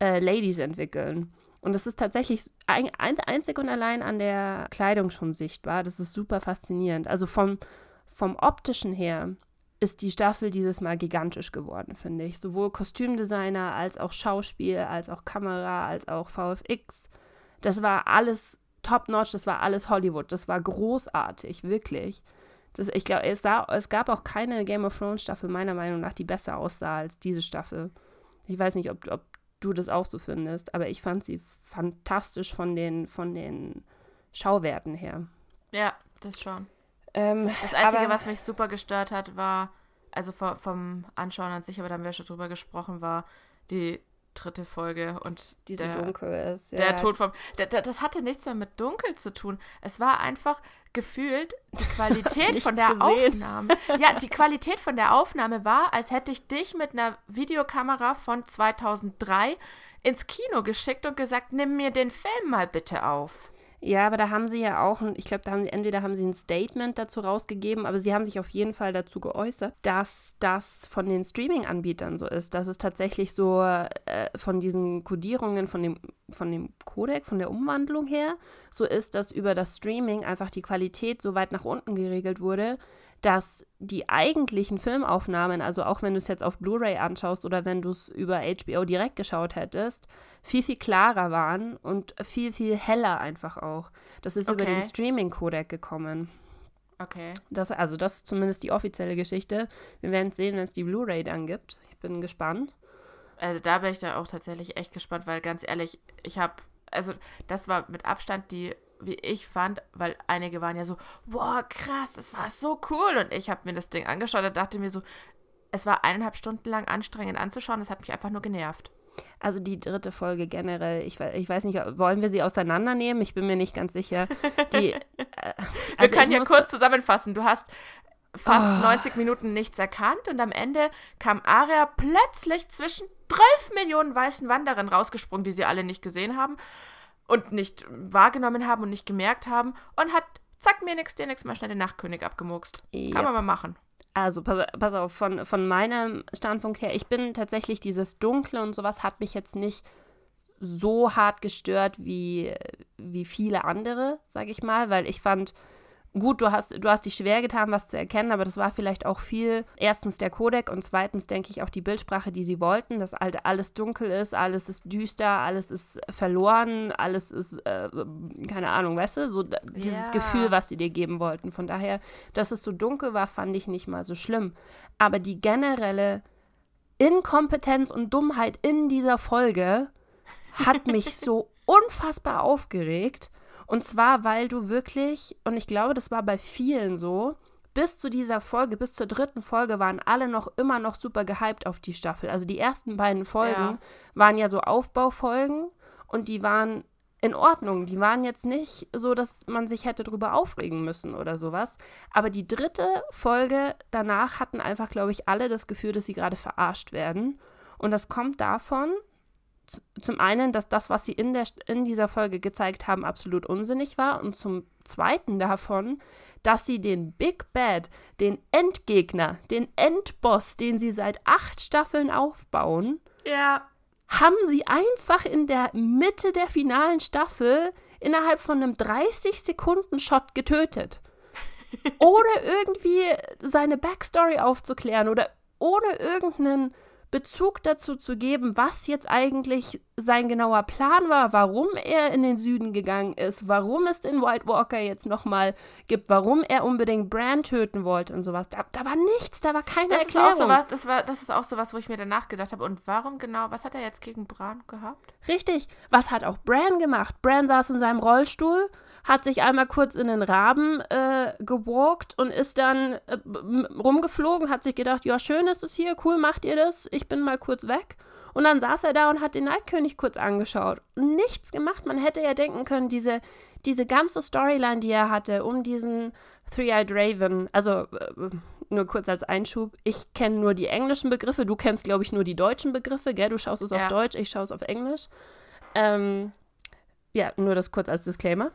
äh, Ladies entwickeln. Und das ist tatsächlich ein, ein, einzig und allein an der Kleidung schon sichtbar. Das ist super faszinierend. Also vom, vom optischen her ist die Staffel dieses Mal gigantisch geworden, finde ich. Sowohl Kostümdesigner als auch Schauspiel, als auch Kamera, als auch VFX. Das war alles top-notch, das war alles Hollywood. Das war großartig, wirklich. Das, ich glaube, es, sah- es gab auch keine Game of Thrones Staffel, meiner Meinung nach, die besser aussah als diese Staffel. Ich weiß nicht, ob, ob du das auch so findest, aber ich fand sie fantastisch von den, von den Schauwerten her. Ja, das schon. Ähm, Das Einzige, aber- was mich super gestört hat, war, also vom, vom Anschauen an sich, aber da haben wir schon drüber gesprochen, war die dritte Folge und die so der, dunkel ist. der ja. Tod vom. Der, der, das hatte nichts mehr mit dunkel zu tun. Es war einfach gefühlt die Qualität von der gesehen. Aufnahme. Ja, die Qualität von der Aufnahme war, als hätte ich dich mit einer Videokamera von 2003 ins Kino geschickt und gesagt, nimm mir den Film mal bitte auf. Ja, aber da haben sie ja auch, ich glaube, da haben sie, entweder haben sie ein Statement dazu rausgegeben, aber sie haben sich auf jeden Fall dazu geäußert, dass das von den Streaming-Anbietern so ist, dass es tatsächlich so äh, von diesen Codierungen, von dem, von dem Codec, von der Umwandlung her, so ist, dass über das Streaming einfach die Qualität so weit nach unten geregelt wurde, dass die eigentlichen Filmaufnahmen, also auch wenn du es jetzt auf Blu-ray anschaust oder wenn du es über HBO direkt geschaut hättest, viel, viel klarer waren und viel, viel heller einfach auch. Das ist über Okay. den Streaming-Codec gekommen. Okay. Das, also das ist zumindest die offizielle Geschichte. Wir werden es sehen, wenn es die Blu-ray dann gibt. Ich bin gespannt. Also da bin ich da auch tatsächlich echt gespannt, weil ganz ehrlich, ich habe, also das war mit Abstand die wie ich fand, weil einige waren ja so, boah, krass, das war so cool. Und ich habe mir das Ding angeschaut und dachte mir so, es war eineinhalb Stunden lang anstrengend anzuschauen, das hat mich einfach nur genervt. Also die dritte Folge generell, ich, ich weiß nicht, wollen wir sie auseinandernehmen? Ich bin mir nicht ganz sicher. Die, äh, also wir können ja kurz zusammenfassen. Du hast fast oh. 90 Minuten nichts erkannt und am Ende kam Aria plötzlich zwischen 12 Millionen weißen Wanderern rausgesprungen, die sie alle nicht gesehen haben und nicht wahrgenommen haben und nicht gemerkt haben und hat, zack, mir nix, dir nix, mal schnell den Nachtkönig abgemurkst. Yep. Kann man mal machen. Also, pass, pass, auf, von, von meinem Standpunkt her, ich bin tatsächlich dieses Dunkle und sowas hat mich jetzt nicht so hart gestört wie, wie viele andere, sage ich mal, weil ich fand, gut, du hast, du hast dich schwer getan, was zu erkennen, aber das war vielleicht auch viel, erstens der Codec und zweitens denke ich auch die Bildsprache, die sie wollten, dass halt alles dunkel ist, alles ist düster, alles ist verloren, alles ist, äh, keine Ahnung, weißt du, so dieses ja. Gefühl, was sie dir geben wollten. Von daher, dass es so dunkel war, fand ich nicht mal so schlimm. Aber die generelle Inkompetenz und Dummheit in dieser Folge hat mich so unfassbar aufgeregt und zwar, weil du wirklich, und ich glaube, das war bei vielen so, bis zu dieser Folge, bis zur dritten Folge waren alle noch immer noch super gehypt auf die Staffel. Also die ersten beiden Folgen ja. waren ja so Aufbaufolgen und die waren in Ordnung. Die waren jetzt nicht so, dass man sich hätte drüber aufregen müssen oder sowas. Aber die dritte Folge danach hatten einfach, glaube ich, alle das Gefühl, dass sie gerade verarscht werden. Und das kommt davon, zum einen, dass das, was sie in, der, in dieser Folge gezeigt haben, absolut unsinnig war und zum zweiten davon, dass sie den Big Bad, den Endgegner, den Endboss, den sie seit acht Staffeln aufbauen, ja. haben sie einfach in der Mitte der finalen Staffel innerhalb von einem 30-Sekunden-Shot getötet. ohne irgendwie seine Backstory aufzuklären oder ohne irgendeinen Bezug dazu zu geben, was jetzt eigentlich sein genauer Plan war, warum er in den Süden gegangen ist, warum es den White Walker jetzt nochmal gibt, warum er unbedingt Bran töten wollte und sowas. Da, da war nichts, da war keine das Erklärung. Ist auch sowas, das, war, das ist auch sowas, wo ich mir danach gedacht habe, und warum genau, was hat er jetzt gegen Bran gehabt? Richtig, was hat auch Bran gemacht? Bran saß in seinem Rollstuhl hat sich einmal kurz in den Raben äh, gewalkt und ist dann äh, rumgeflogen, hat sich gedacht, ja, schön ist es hier, cool, macht ihr das, ich bin mal kurz weg. Und dann saß er da und hat den Neidkönig kurz angeschaut. Nichts gemacht. Man hätte ja denken können, diese, diese ganze Storyline, die er hatte, um diesen Three-Eyed Raven, also äh, nur kurz als Einschub, ich kenne nur die englischen Begriffe, du kennst, glaube ich, nur die deutschen Begriffe, gell? Du schaust es ja. auf Deutsch, ich schaue es auf Englisch. Ähm, ja, nur das kurz als Disclaimer.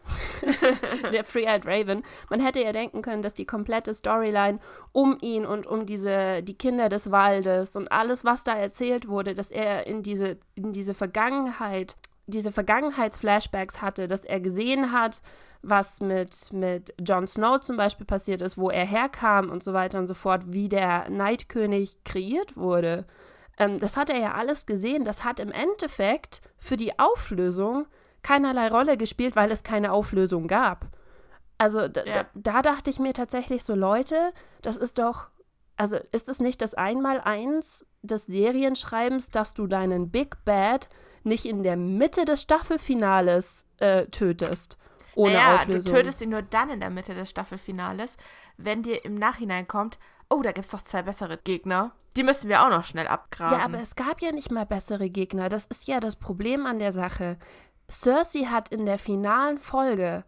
der Free-Eyed Raven. Man hätte ja denken können, dass die komplette Storyline um ihn und um diese, die Kinder des Waldes und alles, was da erzählt wurde, dass er in diese, in diese Vergangenheit, diese Vergangenheitsflashbacks hatte, dass er gesehen hat, was mit, mit Jon Snow zum Beispiel passiert ist, wo er herkam und so weiter und so fort, wie der Neidkönig kreiert wurde. Ähm, das hat er ja alles gesehen. Das hat im Endeffekt für die Auflösung keinerlei Rolle gespielt, weil es keine Auflösung gab. Also da, ja. da, dachte ich mir tatsächlich so, Leute, das ist doch, also ist es nicht das Einmaleins des Serienschreibens, dass du deinen Big Bad nicht in der Mitte des Staffelfinales äh, tötest? Ohne naja, Auflösung. du tötest ihn nur dann in der Mitte des Staffelfinales, wenn dir im Nachhinein kommt, oh, da gibt es doch zwei bessere Gegner. Die müssen wir auch noch schnell abgrasen. Ja, aber es gab ja nicht mal bessere Gegner. Das ist ja das Problem an der Sache. Cersei hat in der finalen Folge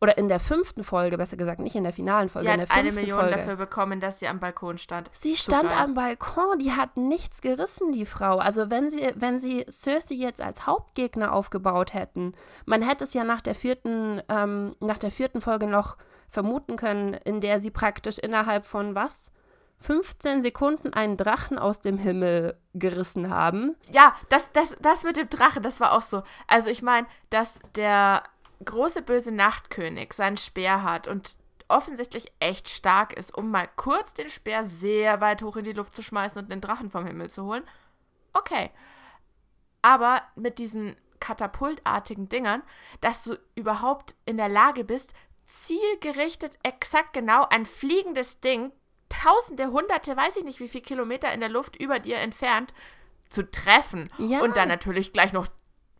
oder in der fünften Folge, besser gesagt, nicht in der finalen Folge. Sie hat eine Million Folge. dafür bekommen, dass sie am Balkon stand. Sie stand am Balkon, die hat nichts gerissen, die Frau. Also wenn sie, wenn sie Cersei jetzt als Hauptgegner aufgebaut hätten, man hätte es ja nach der vierten, ähm, nach der vierten Folge noch vermuten können, in der sie praktisch innerhalb von was? 15 Sekunden einen Drachen aus dem Himmel gerissen haben. Ja, das, das, das mit dem Drachen, das war auch so. Also ich meine, dass der große böse Nachtkönig seinen Speer hat und offensichtlich echt stark ist, um mal kurz den Speer sehr weit hoch in die Luft zu schmeißen und den Drachen vom Himmel zu holen. Okay. Aber mit diesen katapultartigen Dingern, dass du überhaupt in der Lage bist, zielgerichtet exakt genau ein fliegendes Ding Tausende, Hunderte, weiß ich nicht wie viele Kilometer in der Luft über dir entfernt zu treffen. Ja. Und dann natürlich gleich noch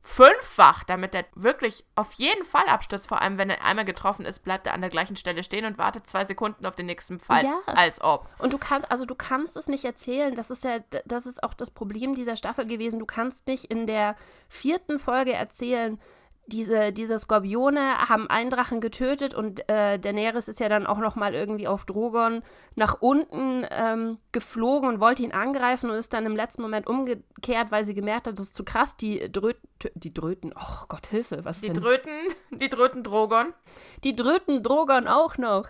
fünffach, damit er wirklich auf jeden Fall abstürzt. Vor allem, wenn er einmal getroffen ist, bleibt er an der gleichen Stelle stehen und wartet zwei Sekunden auf den nächsten Fall. Ja. Als ob. Und du kannst, also du kannst es nicht erzählen. Das ist ja, das ist auch das Problem dieser Staffel gewesen. Du kannst nicht in der vierten Folge erzählen, diese, diese Skorpione haben einen Drachen getötet und äh, Daenerys ist ja dann auch noch mal irgendwie auf Drogon nach unten ähm, geflogen und wollte ihn angreifen und ist dann im letzten Moment umgekehrt, weil sie gemerkt hat, das ist zu krass. Die Dröten, die Dröten, oh Gott, Hilfe, was Die denn? Dröten, die Dröten Drogon. die Dröten Drogon auch noch.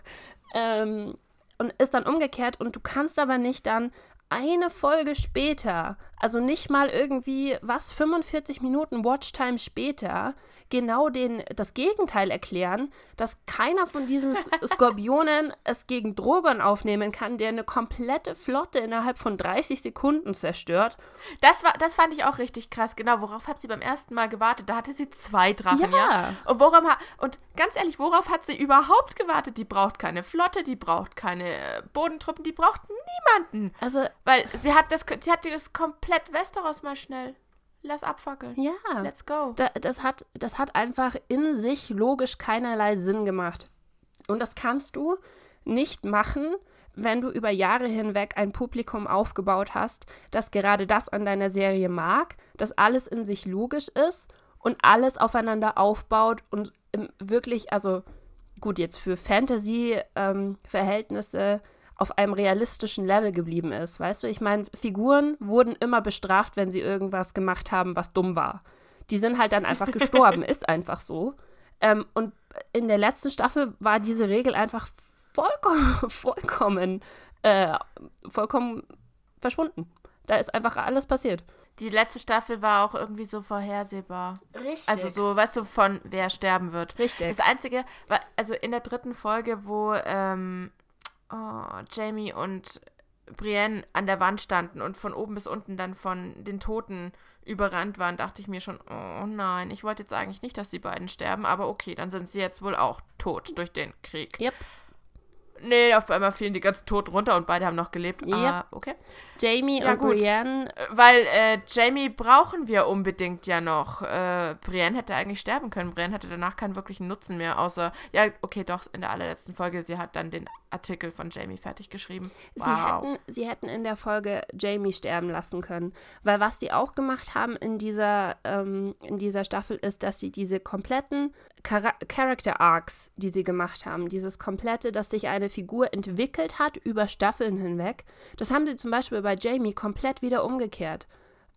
Ähm, und ist dann umgekehrt und du kannst aber nicht dann eine Folge später, also nicht mal irgendwie, was, 45 Minuten Watchtime später, genau den, das Gegenteil erklären, dass keiner von diesen Skorpionen es gegen Drogon aufnehmen kann, der eine komplette Flotte innerhalb von 30 Sekunden zerstört. Das, war, das fand ich auch richtig krass. Genau, worauf hat sie beim ersten Mal gewartet? Da hatte sie zwei Drachen, ja? Ja. Und, worum, und ganz ehrlich, worauf hat sie überhaupt gewartet? Die braucht keine Flotte, die braucht keine äh, Bodentruppen, die braucht niemanden. Also, Weil sie hat das, sie hat das komplett Westeros mal schnell. Lass abfackeln. ja. Let's go. Da, das, hat, das hat einfach in sich logisch keinerlei Sinn gemacht. Und das kannst du nicht machen, wenn du über Jahre hinweg ein Publikum aufgebaut hast, das gerade das an deiner Serie mag, dass alles in sich logisch ist und alles aufeinander aufbaut und wirklich, also gut, jetzt für Fantasy-Verhältnisse auf einem realistischen Level geblieben ist. Weißt du, ich meine, Figuren wurden immer bestraft, wenn sie irgendwas gemacht haben, was dumm war. Die sind halt dann einfach gestorben, ist einfach so. Ähm, und in der letzten Staffel war diese Regel einfach vollkommen, vollkommen, äh, vollkommen verschwunden. Da ist einfach alles passiert. Die letzte Staffel war auch irgendwie so vorhersehbar. Richtig. Also so, weißt du, von wer sterben wird. Richtig. Das Einzige, also in der dritten Folge, wo ähm, oh, Jamie und Brienne an der Wand standen und von oben bis unten dann von den Toten überrannt waren, dachte ich mir schon, oh nein, ich wollte jetzt eigentlich nicht, dass die beiden sterben, aber okay, dann sind sie jetzt wohl auch tot durch den Krieg. Yep. Nee, auf einmal fielen die ganzen Toten runter und beide haben noch gelebt. Yep. Ah, okay. Jamie Ja, und gut. Brienne Weil äh, Jamie brauchen wir unbedingt ja noch. Äh, Brienne hätte eigentlich sterben können. Brienne hatte danach keinen wirklichen Nutzen mehr, außer, ja, okay, doch, in der allerletzten Folge, sie hat dann den Artikel von Jamie fertig geschrieben. Sie, Wow. hätten, sie hätten in der Folge Jamie sterben lassen können. Weil was sie auch gemacht haben in dieser, ähm, in dieser Staffel ist, dass sie diese kompletten Chara Character Arcs, die sie gemacht haben, dieses komplette, dass sich eine Figur entwickelt hat über Staffeln hinweg, das haben sie zum Beispiel bei Jamie komplett wieder umgekehrt.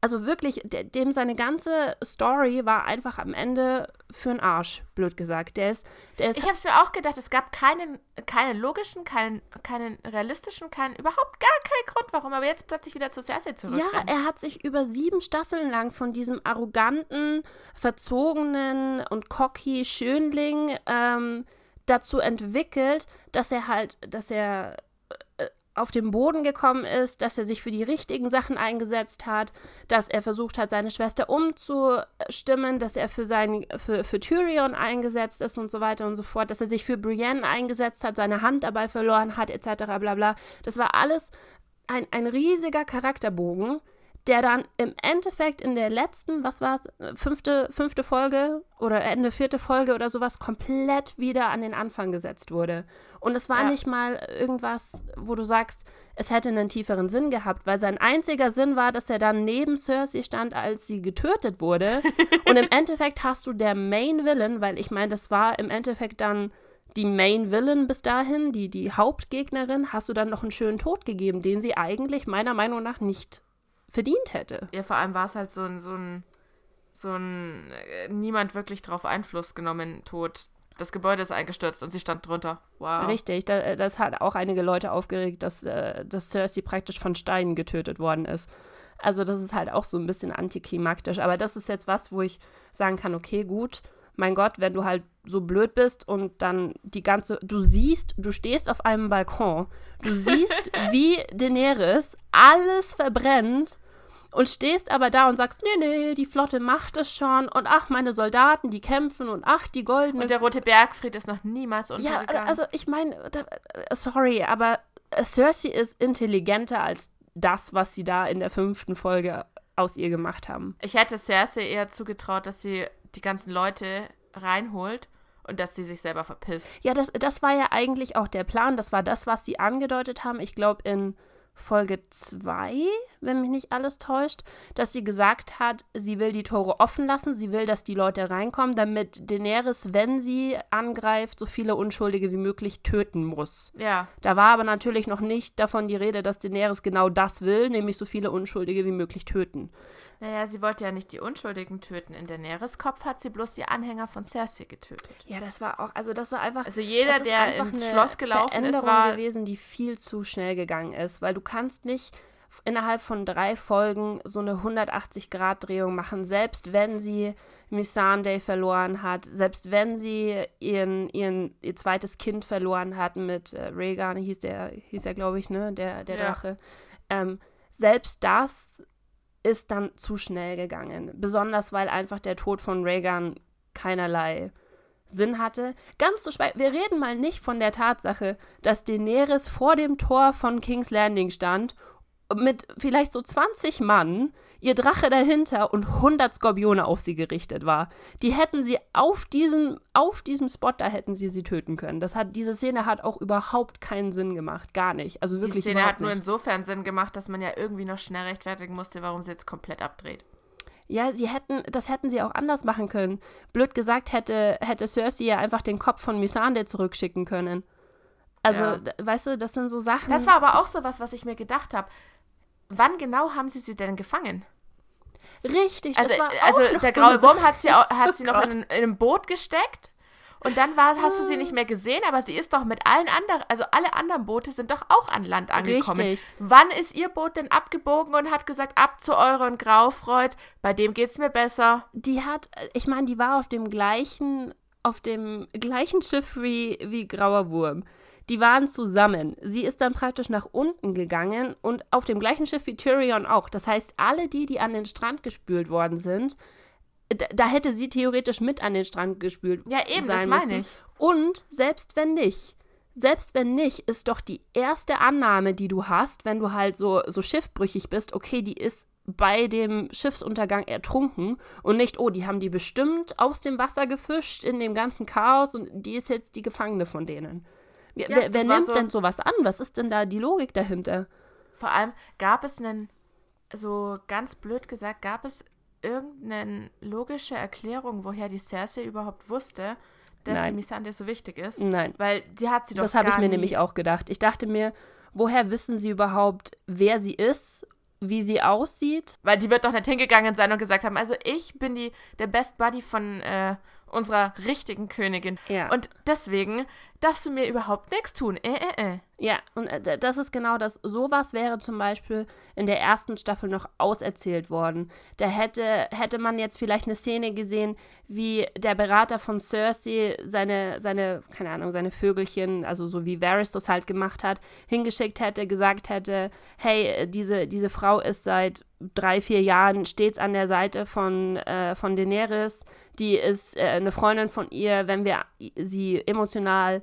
Also wirklich, de dem seine ganze Story war einfach am Ende für den Arsch, blöd gesagt. Der ist, der ist Ich habe es mir auch gedacht, es gab keinen, keinen logischen, keinen, keinen realistischen, keinen, überhaupt gar keinen Grund, warum aber jetzt plötzlich wieder zu Cersei Ja, zurückrennt. er hat sich über sieben Staffeln lang von diesem arroganten, verzogenen und cocky Schönling ähm, dazu entwickelt, dass er halt, dass er äh, auf den Boden gekommen ist, dass er sich für die richtigen Sachen eingesetzt hat, dass er versucht hat, seine Schwester umzustimmen, dass er für, sein, für, für Tyrion eingesetzt ist und so weiter und so fort, dass er sich für Brienne eingesetzt hat, seine Hand dabei verloren hat, etc. bla bla. Das war alles ein, ein riesiger Charakterbogen, der dann im Endeffekt in der letzten, was war es, fünfte, fünfte Folge oder Ende vierte Folge oder sowas komplett wieder an den Anfang gesetzt wurde. Und es war Ja. nicht mal irgendwas, wo du sagst, es hätte einen tieferen Sinn gehabt, weil sein einziger Sinn war, dass er dann neben Cersei stand, als sie getötet wurde. Und im Endeffekt hast du der Main Villain, weil ich meine, das war im Endeffekt dann die Main Villain bis dahin, die, die Hauptgegnerin, hast du dann noch einen schönen Tod gegeben, den sie eigentlich meiner Meinung nach nicht verdient hätte. Ja, vor allem war es halt so ein, so ein, so ein, äh, niemand wirklich drauf Einfluss genommen, Tod. Das Gebäude ist eingestürzt und sie stand drunter. Wow. Richtig, da, das hat auch einige Leute aufgeregt, dass, äh, dass Cersei praktisch von Steinen getötet worden ist. Also das ist halt auch so ein bisschen antiklimaktisch. Aber das ist jetzt was, wo ich sagen kann, okay, gut, mein Gott, wenn du halt so blöd bist und dann die ganze, du siehst, du stehst auf einem Balkon, du siehst, wie Daenerys alles verbrennt und stehst aber da und sagst, nee, nee, die Flotte macht es schon und ach, meine Soldaten, die kämpfen und ach, die goldene Und der Rote Bergfried ist noch niemals ja, untergegangen. also ich meine, äh, sorry, aber Cersei ist intelligenter als das, was sie da in der fünften Folge aus ihr gemacht haben. Ich hätte Cersei eher zugetraut, dass sie die ganzen Leute reinholt und dass sie sich selber verpisst. Ja, das, das war ja eigentlich auch der Plan. Das war das, was sie angedeutet haben. Ich glaube, in Folge 2, wenn mich nicht alles täuscht, dass sie gesagt hat, sie will die Tore offen lassen, sie will, dass die Leute reinkommen, damit Daenerys, wenn sie angreift, so viele Unschuldige wie möglich töten muss. Ja. Da war aber natürlich noch nicht davon die Rede, dass Daenerys genau das will, nämlich so viele Unschuldige wie möglich töten. Naja, sie wollte ja nicht die Unschuldigen töten. In Daenerys Kopf hat sie bloß die Anhänger von Cersei getötet. Ja, das war auch, also das war einfach. Also jeder, der ins Schloss gelaufen ist, war gewesen, die viel zu schnell gegangen ist, weil du kannst nicht innerhalb von drei Folgen so eine 180-Grad-Drehung machen, selbst wenn sie Missandei verloren hat, selbst wenn sie ihren, ihren, ihr zweites Kind verloren hat mit äh, Rhaegar, hieß der, hieß er, glaube ich, ne, der, der Ja. Drache. Ähm, selbst das ist dann zu schnell gegangen. Besonders, weil einfach der Tod von Rhaegar keinerlei Sinn hatte. Ganz zu schweigen, wir reden mal nicht von der Tatsache, dass Daenerys vor dem Tor von King's Landing stand mit vielleicht so 20 Mann, ihr Drache dahinter und 100 Skorpione auf sie gerichtet war. Die hätten sie auf diesem, auf diesem Spot, da hätten sie sie töten können. Das hat, diese Szene hat auch überhaupt keinen Sinn gemacht. Gar nicht. Also die wirklich Szene überhaupt hat nur nicht. insofern Sinn gemacht, dass man ja irgendwie noch schnell rechtfertigen musste, warum sie jetzt komplett abdreht. Ja, sie hätten, das hätten sie auch anders machen können. Blöd gesagt, hätte, hätte Cersei ja einfach den Kopf von Missandei zurückschicken können. Also, Ja. weißt du, das sind so Sachen. Das war aber auch so was, was ich mir gedacht habe. Wann genau haben sie sie denn gefangen? Richtig. Also, das war also auch der graue Wurm hat sie, au- hat sie Oh noch in, in einem Boot gesteckt. Und dann war, hast du sie nicht mehr gesehen, aber sie ist doch mit allen anderen, also alle anderen Boote sind doch auch an Land angekommen. Richtig. Wann ist ihr Boot denn abgebogen und hat gesagt, ab zu euren Graufreud, bei dem geht's mir besser? die hat, ich meine, die war auf dem gleichen, auf dem gleichen Schiff wie, wie Grauer Wurm. Die waren zusammen. Sie ist dann praktisch nach unten gegangen und auf dem gleichen Schiff wie Tyrion auch. Das heißt, alle die, die an den Strand gespült worden sind, da, hätte sie theoretisch mit an den Strand gespült Ja, eben, sein das meine müssen. ich. Und selbst wenn nicht, selbst wenn nicht, ist doch die erste Annahme, die du hast, wenn du halt so, so schiffbrüchig bist, okay, die ist bei dem Schiffsuntergang ertrunken und nicht, oh, die haben die bestimmt aus dem Wasser gefischt in dem ganzen Chaos und die ist jetzt die Gefangene von denen. Wer, Ja, wer, wer nimmt so- denn sowas an? Was ist denn da die Logik dahinter? Vor allem gab es einen, so ganz blöd gesagt, gab es irgendeine logische Erklärung, woher die Cersei überhaupt wusste, dass Nein. die Missandei so wichtig ist? Nein. Weil die hat sie doch Das habe ich mir nie- nämlich auch gedacht. Ich dachte mir, woher wissen sie überhaupt, wer sie ist, wie sie aussieht? Weil die wird doch nicht hingegangen sein und gesagt haben, also ich bin die, der Best Buddy von äh, unserer richtigen Königin. Ja. Und deswegen darfst du mir überhaupt nichts tun. Äh, äh, äh. Ja, und äh, das ist genau das. Sowas wäre zum Beispiel in der ersten Staffel noch auserzählt worden. Da hätte, hätte man jetzt vielleicht eine Szene gesehen, wie der Berater von Cersei seine, seine, keine Ahnung, seine Vögelchen, also so wie Varys das halt gemacht hat, hingeschickt hätte, gesagt hätte, hey, diese, diese Frau ist seit drei, vier Jahren stets an der Seite von, äh, von Daenerys. Die ist äh, eine Freundin von ihr. Wenn wir sie emotional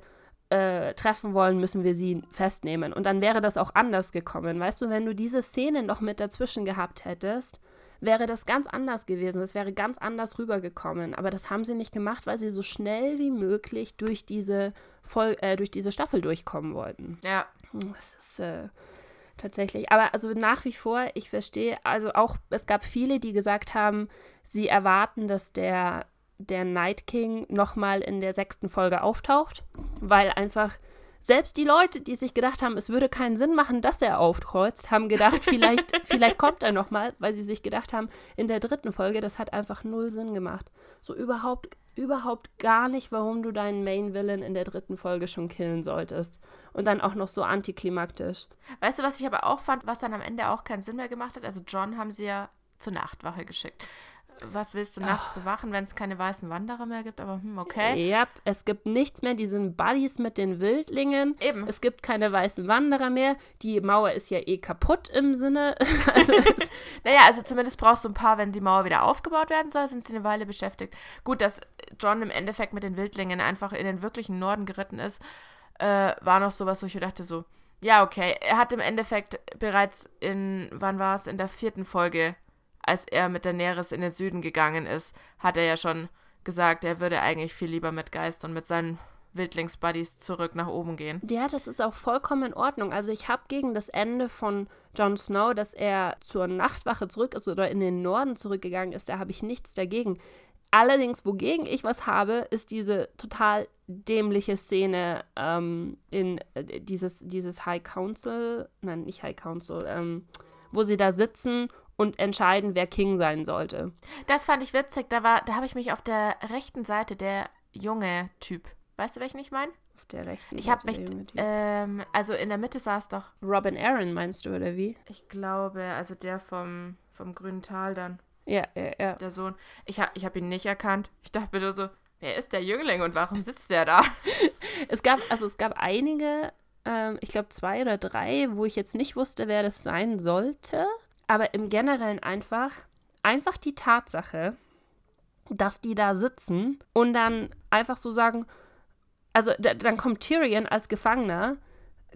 äh, treffen wollen, müssen wir sie festnehmen. Und dann wäre das auch anders gekommen. Weißt du, wenn du diese Szene noch mit dazwischen gehabt hättest, wäre das ganz anders gewesen. Das wäre ganz anders rübergekommen. Aber das haben sie nicht gemacht, weil sie so schnell wie möglich durch diese, Vol äh, durch diese Staffel durchkommen wollten. Ja. Das ist äh, tatsächlich. Aber also nach wie vor, ich verstehe, also auch, es gab viele, die gesagt haben, sie erwarten, dass der, der Night King nochmal in der sechsten Folge auftaucht, weil einfach selbst die Leute, die sich gedacht haben, es würde keinen Sinn machen, dass er aufkreuzt, haben gedacht, vielleicht, vielleicht kommt er nochmal, weil sie sich gedacht haben, in der dritten Folge, das hat einfach null Sinn gemacht. So überhaupt, überhaupt gar nicht, warum du deinen Main Villain in der dritten Folge schon killen solltest. Und dann auch noch so antiklimaktisch. Weißt du, was ich aber auch fand, was dann am Ende auch keinen Sinn mehr gemacht hat? Also John haben sie ja zur Nachtwache geschickt. Was willst du nachts bewachen, wenn es keine weißen Wanderer mehr gibt? Aber hm, okay. Ja, es gibt nichts mehr, die sind Buddies mit den Wildlingen. Eben. Es gibt keine weißen Wanderer mehr. Die Mauer ist ja eh kaputt im Sinne. Also, Naja, also zumindest brauchst du ein paar, wenn die Mauer wieder aufgebaut werden soll, sind sie eine Weile beschäftigt. Gut, dass John im Endeffekt mit den Wildlingen einfach in den wirklichen Norden geritten ist, äh, war noch sowas, wo ich mir dachte so, ja, okay, er hat im Endeffekt bereits in, wann war es, in der vierten Folge als er mit Daenerys in den Süden gegangen ist, hat er ja schon gesagt, er würde eigentlich viel lieber mit Geist und mit seinen Wildlingsbuddies zurück nach oben gehen. Ja, das ist auch vollkommen in Ordnung. Also ich habe gegen das Ende von Jon Snow, dass er zur Nachtwache zurück ist oder in den Norden zurückgegangen ist, da habe ich nichts dagegen. Allerdings, wogegen ich was habe, ist diese total dämliche Szene ähm, in äh, dieses, dieses High Council, nein, nicht High Council, ähm, wo sie da sitzen und entscheiden, wer King sein sollte. Das fand ich witzig. Da war, da habe ich mich auf der rechten Seite der junge Typ. Weißt du, welchen ich meine? Auf der rechten Ich habe mich, ähm, also in der Mitte saß doch. Robin Aaron meinst du, oder wie? Ich glaube, also der vom, vom grünen Tal dann. Ja, ja, ja. Der Sohn. Ich, ha, ich habe ihn nicht erkannt. Ich dachte mir nur so, wer ist der Jüngling und warum sitzt der da? es gab, also es gab einige, ähm, ich glaube zwei oder drei, wo ich jetzt nicht wusste, wer das sein sollte. Aber im Generellen einfach, einfach die Tatsache, dass die da sitzen und dann einfach so sagen, also dann kommt Tyrion als Gefangener,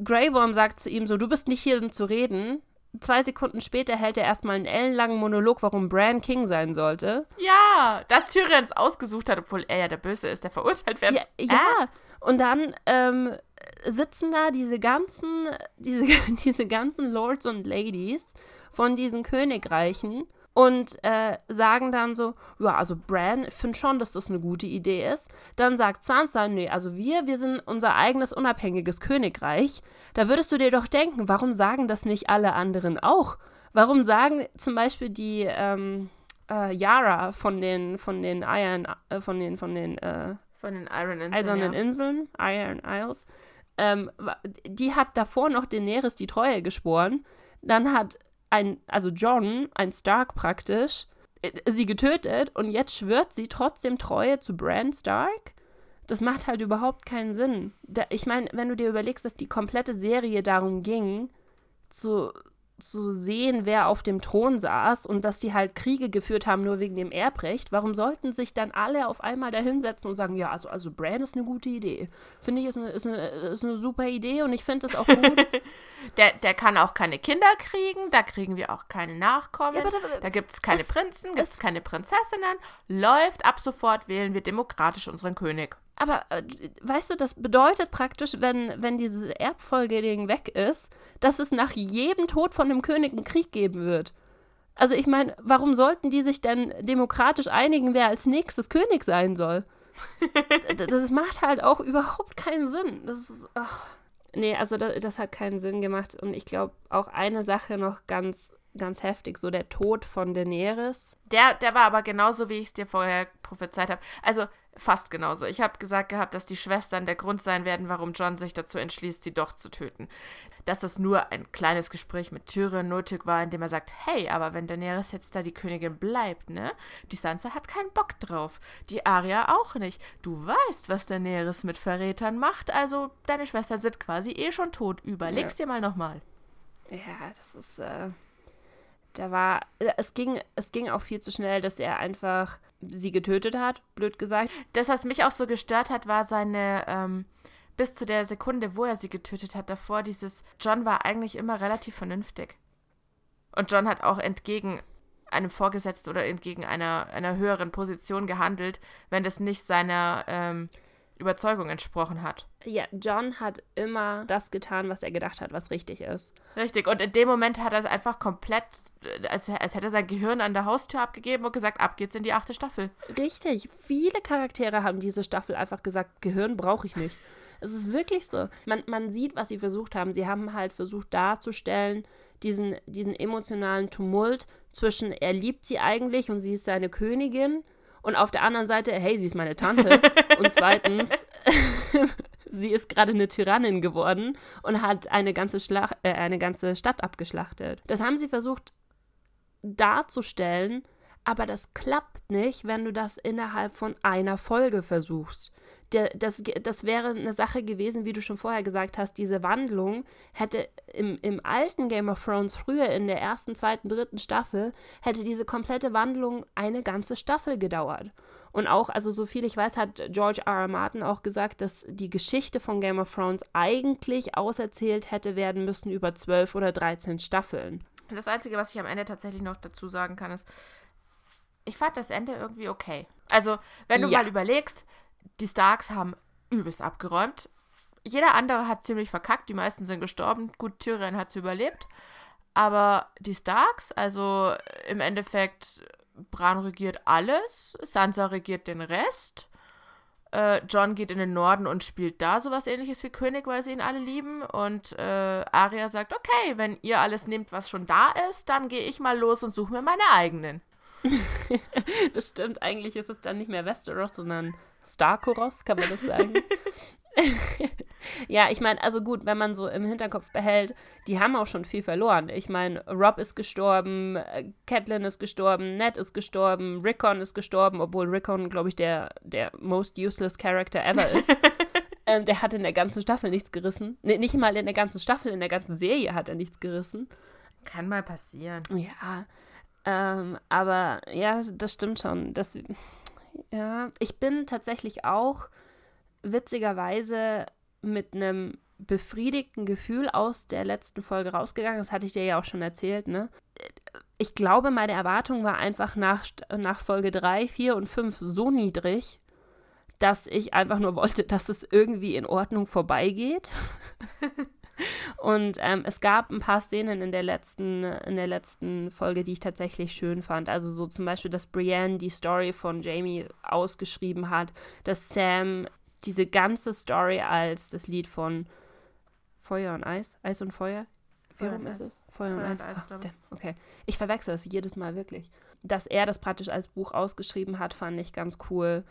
Grey Worm sagt zu ihm so, du bist nicht hier, um zu reden, zwei Sekunden später hält er erstmal einen ellenlangen Monolog, warum Bran King sein sollte. Ja, dass Tyrion es ausgesucht hat, obwohl er ja der Böse ist, der verurteilt wird. Ja, ja. und dann ähm, sitzen da diese ganzen, diese, diese ganzen Lords und Ladies von diesen Königreichen und äh, sagen dann so, ja, also Bran finde schon, dass das eine gute Idee ist. Dann sagt Sansa, nee, also wir, wir sind unser eigenes unabhängiges Königreich. Da würdest du dir doch denken, warum sagen das nicht alle anderen auch? Warum sagen zum Beispiel die ähm, äh, Yara von den von den Iron äh, von den von den äh, von den Iron Inseln, Eisernen ja. Inseln, Iron Isles, ähm, die hat davor noch Daenerys die Treue geschworen. Dann hat ein, also John, ein Stark praktisch, äh, sie getötet und jetzt schwört sie trotzdem Treue zu Bran Stark. Das macht halt überhaupt keinen Sinn. Da, ich meine, wenn du dir überlegst, dass die komplette Serie darum ging, zu, zu sehen, wer auf dem Thron saß und dass sie halt Kriege geführt haben nur wegen dem Erbrecht, warum sollten sich dann alle auf einmal da hinsetzen und sagen, ja, also, also Bran ist eine gute Idee. Finde ich, ist eine, ist, eine, ist eine super Idee und ich finde das auch gut. der, der kann auch keine Kinder kriegen, da kriegen wir auch keine Nachkommen, ja, da, da gibt es keine es, Prinzen, gibt es keine Prinzessinnen, läuft, ab sofort wählen wir demokratisch unseren König. Aber äh, weißt du, das bedeutet praktisch, wenn, wenn dieses Erbfolge-Ding weg ist, dass es nach jedem Tod von dem König einen Krieg geben wird. Also ich meine, warum sollten die sich denn demokratisch einigen, wer als nächstes König sein soll? das macht halt auch überhaupt keinen Sinn. Das ist. Ach. Nee, also das, das hat keinen Sinn gemacht. Und ich glaube, auch eine Sache noch ganz ganz heftig, so der Tod von Daenerys. Der, der war aber genauso, wie ich es dir vorher prophezeit habe. Also fast genauso. Ich habe gesagt gehabt, dass die Schwestern der Grund sein werden, warum John sich dazu entschließt, sie doch zu töten. Dass das nur ein kleines Gespräch mit Tyrion nötig war, in dem er sagt, hey, aber wenn Daenerys jetzt da die Königin bleibt, ne? Die Sansa hat keinen Bock drauf. Die Arya auch nicht. Du weißt, was Daenerys mit Verrätern macht, also deine Schwestern sind quasi eh schon tot. Überleg's ja. dir mal nochmal. Ja, das ist, äh da war, es ging, es ging auch viel zu schnell, dass er einfach sie getötet hat, blöd gesagt. Das, was mich auch so gestört hat, war seine, ähm, bis zu der Sekunde, wo er sie getötet hat, davor dieses, John war eigentlich immer relativ vernünftig. Und John hat auch entgegen einem Vorgesetzten oder entgegen einer, einer höheren Position gehandelt, wenn das nicht seiner ähm, Überzeugung entsprochen hat. Ja, John hat immer das getan, was er gedacht hat, was richtig ist. Richtig, und in dem Moment hat er es einfach komplett, als, als hätte er sein Gehirn an der Haustür abgegeben und gesagt, ab geht's in die achte Staffel. Richtig, viele Charaktere haben diese Staffel einfach gesagt, Gehirn brauche ich nicht. Es ist wirklich so. Man, man sieht, was sie versucht haben. Sie haben halt versucht darzustellen, diesen, diesen emotionalen Tumult zwischen, er liebt sie eigentlich und sie ist seine Königin und auf der anderen Seite, hey, sie ist meine Tante. und zweitens, sie ist gerade eine Tyrannin geworden und hat eine ganze, Schlacht, äh, eine ganze Stadt abgeschlachtet. Das haben sie versucht darzustellen, aber das klappt nicht, wenn du das innerhalb von einer Folge versuchst das, das wäre eine Sache gewesen, wie du schon vorher gesagt hast, diese Wandlung hätte im, im alten Game of Thrones früher in der ersten, zweiten, dritten Staffel, hätte diese komplette Wandlung eine ganze Staffel gedauert. Und auch, also so viel ich weiß, hat George R. R. Martin auch gesagt, dass die Geschichte von Game of Thrones eigentlich auserzählt hätte werden müssen über zwölf oder dreizehn Staffeln. Das Einzige, was ich am Ende tatsächlich noch dazu sagen kann, ist, ich fand das Ende irgendwie okay. Also, wenn du Ja. mal überlegst, die Starks haben übelst abgeräumt. Jeder andere hat ziemlich verkackt, die meisten sind gestorben. Gut, Tyrion hat es überlebt. Aber die Starks, also im Endeffekt, Bran regiert alles, Sansa regiert den Rest. Äh, John geht in den Norden und spielt da sowas ähnliches wie König, weil sie ihn alle lieben. Und äh, Arya sagt, okay, wenn ihr alles nehmt, was schon da ist, dann gehe ich mal los und suche mir meine eigenen. Das stimmt, eigentlich ist es dann nicht mehr Westeros, sondern Starkoros, kann man das sagen? ja, ich meine, also gut, wenn man so im Hinterkopf behält, die haben auch schon viel verloren. Ich meine, Rob ist gestorben, äh, Catelyn ist gestorben, Ned ist gestorben, Rickon ist gestorben, obwohl Rickon, glaube ich, der, der most useless Character ever ist. ähm, der hat in der ganzen Staffel nichts gerissen. Nee, nicht mal in der ganzen Staffel, in der ganzen Serie hat er nichts gerissen. Kann mal passieren. Ja, ähm, aber ja, das stimmt schon. Das, ja, ich bin tatsächlich auch witzigerweise mit einem befriedigten Gefühl aus der letzten Folge rausgegangen. Das hatte ich dir ja auch schon erzählt, ne? Ich glaube, meine Erwartung war einfach nach, nach Folge 3, 4 und 5 so niedrig, dass ich einfach nur wollte, dass es irgendwie in Ordnung vorbeigeht. Und ähm, es gab ein paar Szenen in der letzten, in der letzten Folge, die ich tatsächlich schön fand. Also so zum Beispiel, dass Brienne die Story von Jamie ausgeschrieben hat, dass Sam diese ganze Story als das Lied von Feuer und Eis, Eis und Feuer. Wie Feuer rum und ist Eis. es? Feuer und Feuer und Eis. Eis, Ah, glaub ich. damn, okay. Ich verwechsel das jedes Mal wirklich. Dass er das praktisch als Buch ausgeschrieben hat, fand ich ganz cool.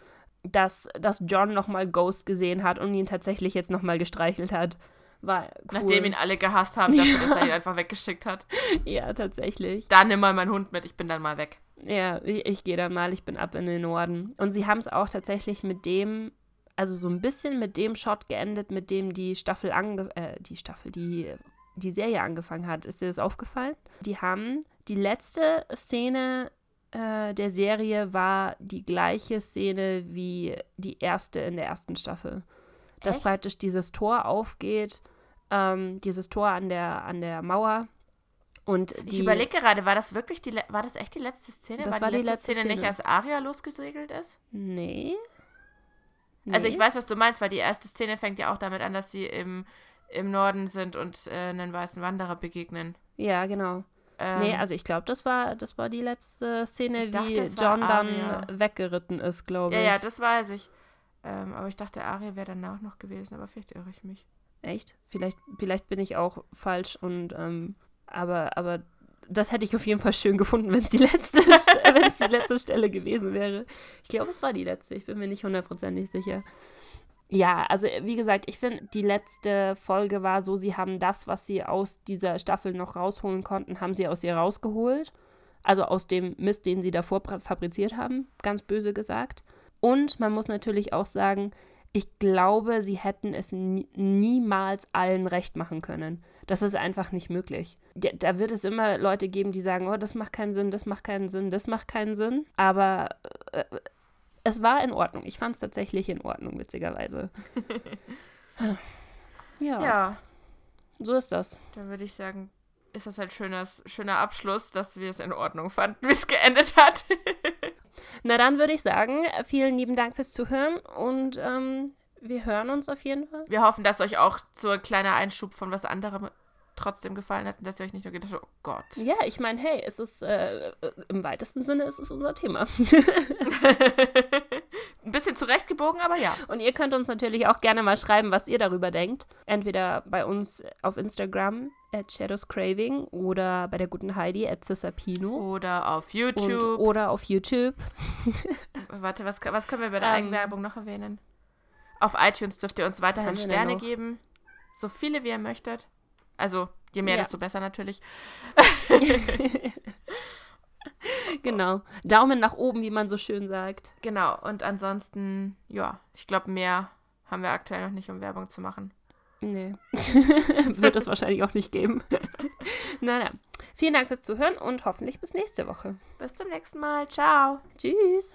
Dass, dass John nochmal Ghost gesehen hat und ihn tatsächlich jetzt nochmal gestreichelt hat, war cool. Nachdem ihn alle gehasst haben, dafür, dass er ihn einfach weggeschickt hat. Ja, tatsächlich. Dann nimm mal meinen Hund mit, ich bin dann mal weg. Ja, ich, ich gehe dann mal, ich bin ab in den Norden. Und sie haben es auch tatsächlich mit dem, also so ein bisschen mit dem Shot geendet, mit dem die Staffel ange äh, die Staffel, die, die Serie angefangen hat. Ist dir das aufgefallen? Die haben die letzte Szene äh, der Serie war die gleiche Szene wie die erste in der ersten Staffel. Dass Echt? praktisch dieses Tor aufgeht, ähm, dieses Tor an der, an der Mauer. Und die, Ich überlege gerade, war das wirklich die, war das echt die letzte Szene? Das war, war die die letzte, letzte Szene, nicht, Szene. als Aria losgesegelt ist? Nee. Also Nee. ich weiß, was du meinst, weil die erste Szene fängt ja auch damit an, dass sie im, im Norden sind und äh, einen weißen Wanderer begegnen. Ja, genau. Ähm, nee, also ich glaube, das war, das war die letzte Szene, dachte, wie John dann weggeritten ist, glaube ja, ich. ja, das weiß ich. Ähm, aber ich dachte, Aria wäre danach noch gewesen, aber vielleicht irre ich mich. Echt? Vielleicht, vielleicht bin ich auch falsch und ähm, aber, aber das hätte ich auf jeden Fall schön gefunden, wenn es die letzte St- wenn es die letzte Stelle gewesen wäre. Ich glaube, es war die letzte. Ich bin mir nicht hundertprozentig sicher. Ja, also wie gesagt, ich finde, die letzte Folge war so, sie haben das, was sie aus dieser Staffel noch rausholen konnten, haben sie aus ihr rausgeholt. Also aus dem Mist, den sie davor fabriziert haben, ganz böse gesagt. Und man muss natürlich auch sagen, ich glaube, sie hätten es nie, niemals allen recht machen können. Das ist einfach nicht möglich. Da, wird es immer Leute geben, die sagen, oh, das macht keinen Sinn, das macht keinen Sinn, das macht keinen Sinn. Aber äh, es war in Ordnung. Ich fand es tatsächlich in Ordnung, witzigerweise. ja, Ja, so ist das. dann würde ich sagen, ist das ein schönes, schöner Abschluss, dass wir es in Ordnung fanden, wie es geendet hat. Na dann würde ich sagen, vielen lieben Dank fürs Zuhören und ähm, wir hören uns auf jeden Fall. Wir hoffen, dass euch auch so ein kleiner Einschub von was anderem trotzdem gefallen hat und dass ihr euch nicht nur gedacht habt, oh Gott. Ja, ich meine, hey, es ist äh, im weitesten Sinne ist es unser Thema. Ein bisschen zurechtgebogen, aber ja. Und ihr könnt uns natürlich auch gerne mal schreiben, was ihr darüber denkt. Entweder bei uns auf Instagram at shadowscraving oder bei der guten Heidi at Cesapino. Oder auf Und, YouTube. oder auf YouTube. Warte, was, was können wir bei der Ähm, Eigenwerbung noch erwähnen? Auf iTunes dürft ihr uns weiterhin Sterne geben. So viele wie ihr möchtet. Also, je mehr, Ja. desto besser natürlich. genau. Daumen nach oben, wie man so schön sagt. Genau. Und ansonsten, ja, ich glaube, mehr haben wir aktuell noch nicht, um Werbung zu machen. Nee. Wird es wahrscheinlich auch nicht geben. na, na. Vielen Dank fürs Zuhören und hoffentlich bis nächste Woche. Bis zum nächsten Mal. Ciao. Tschüss.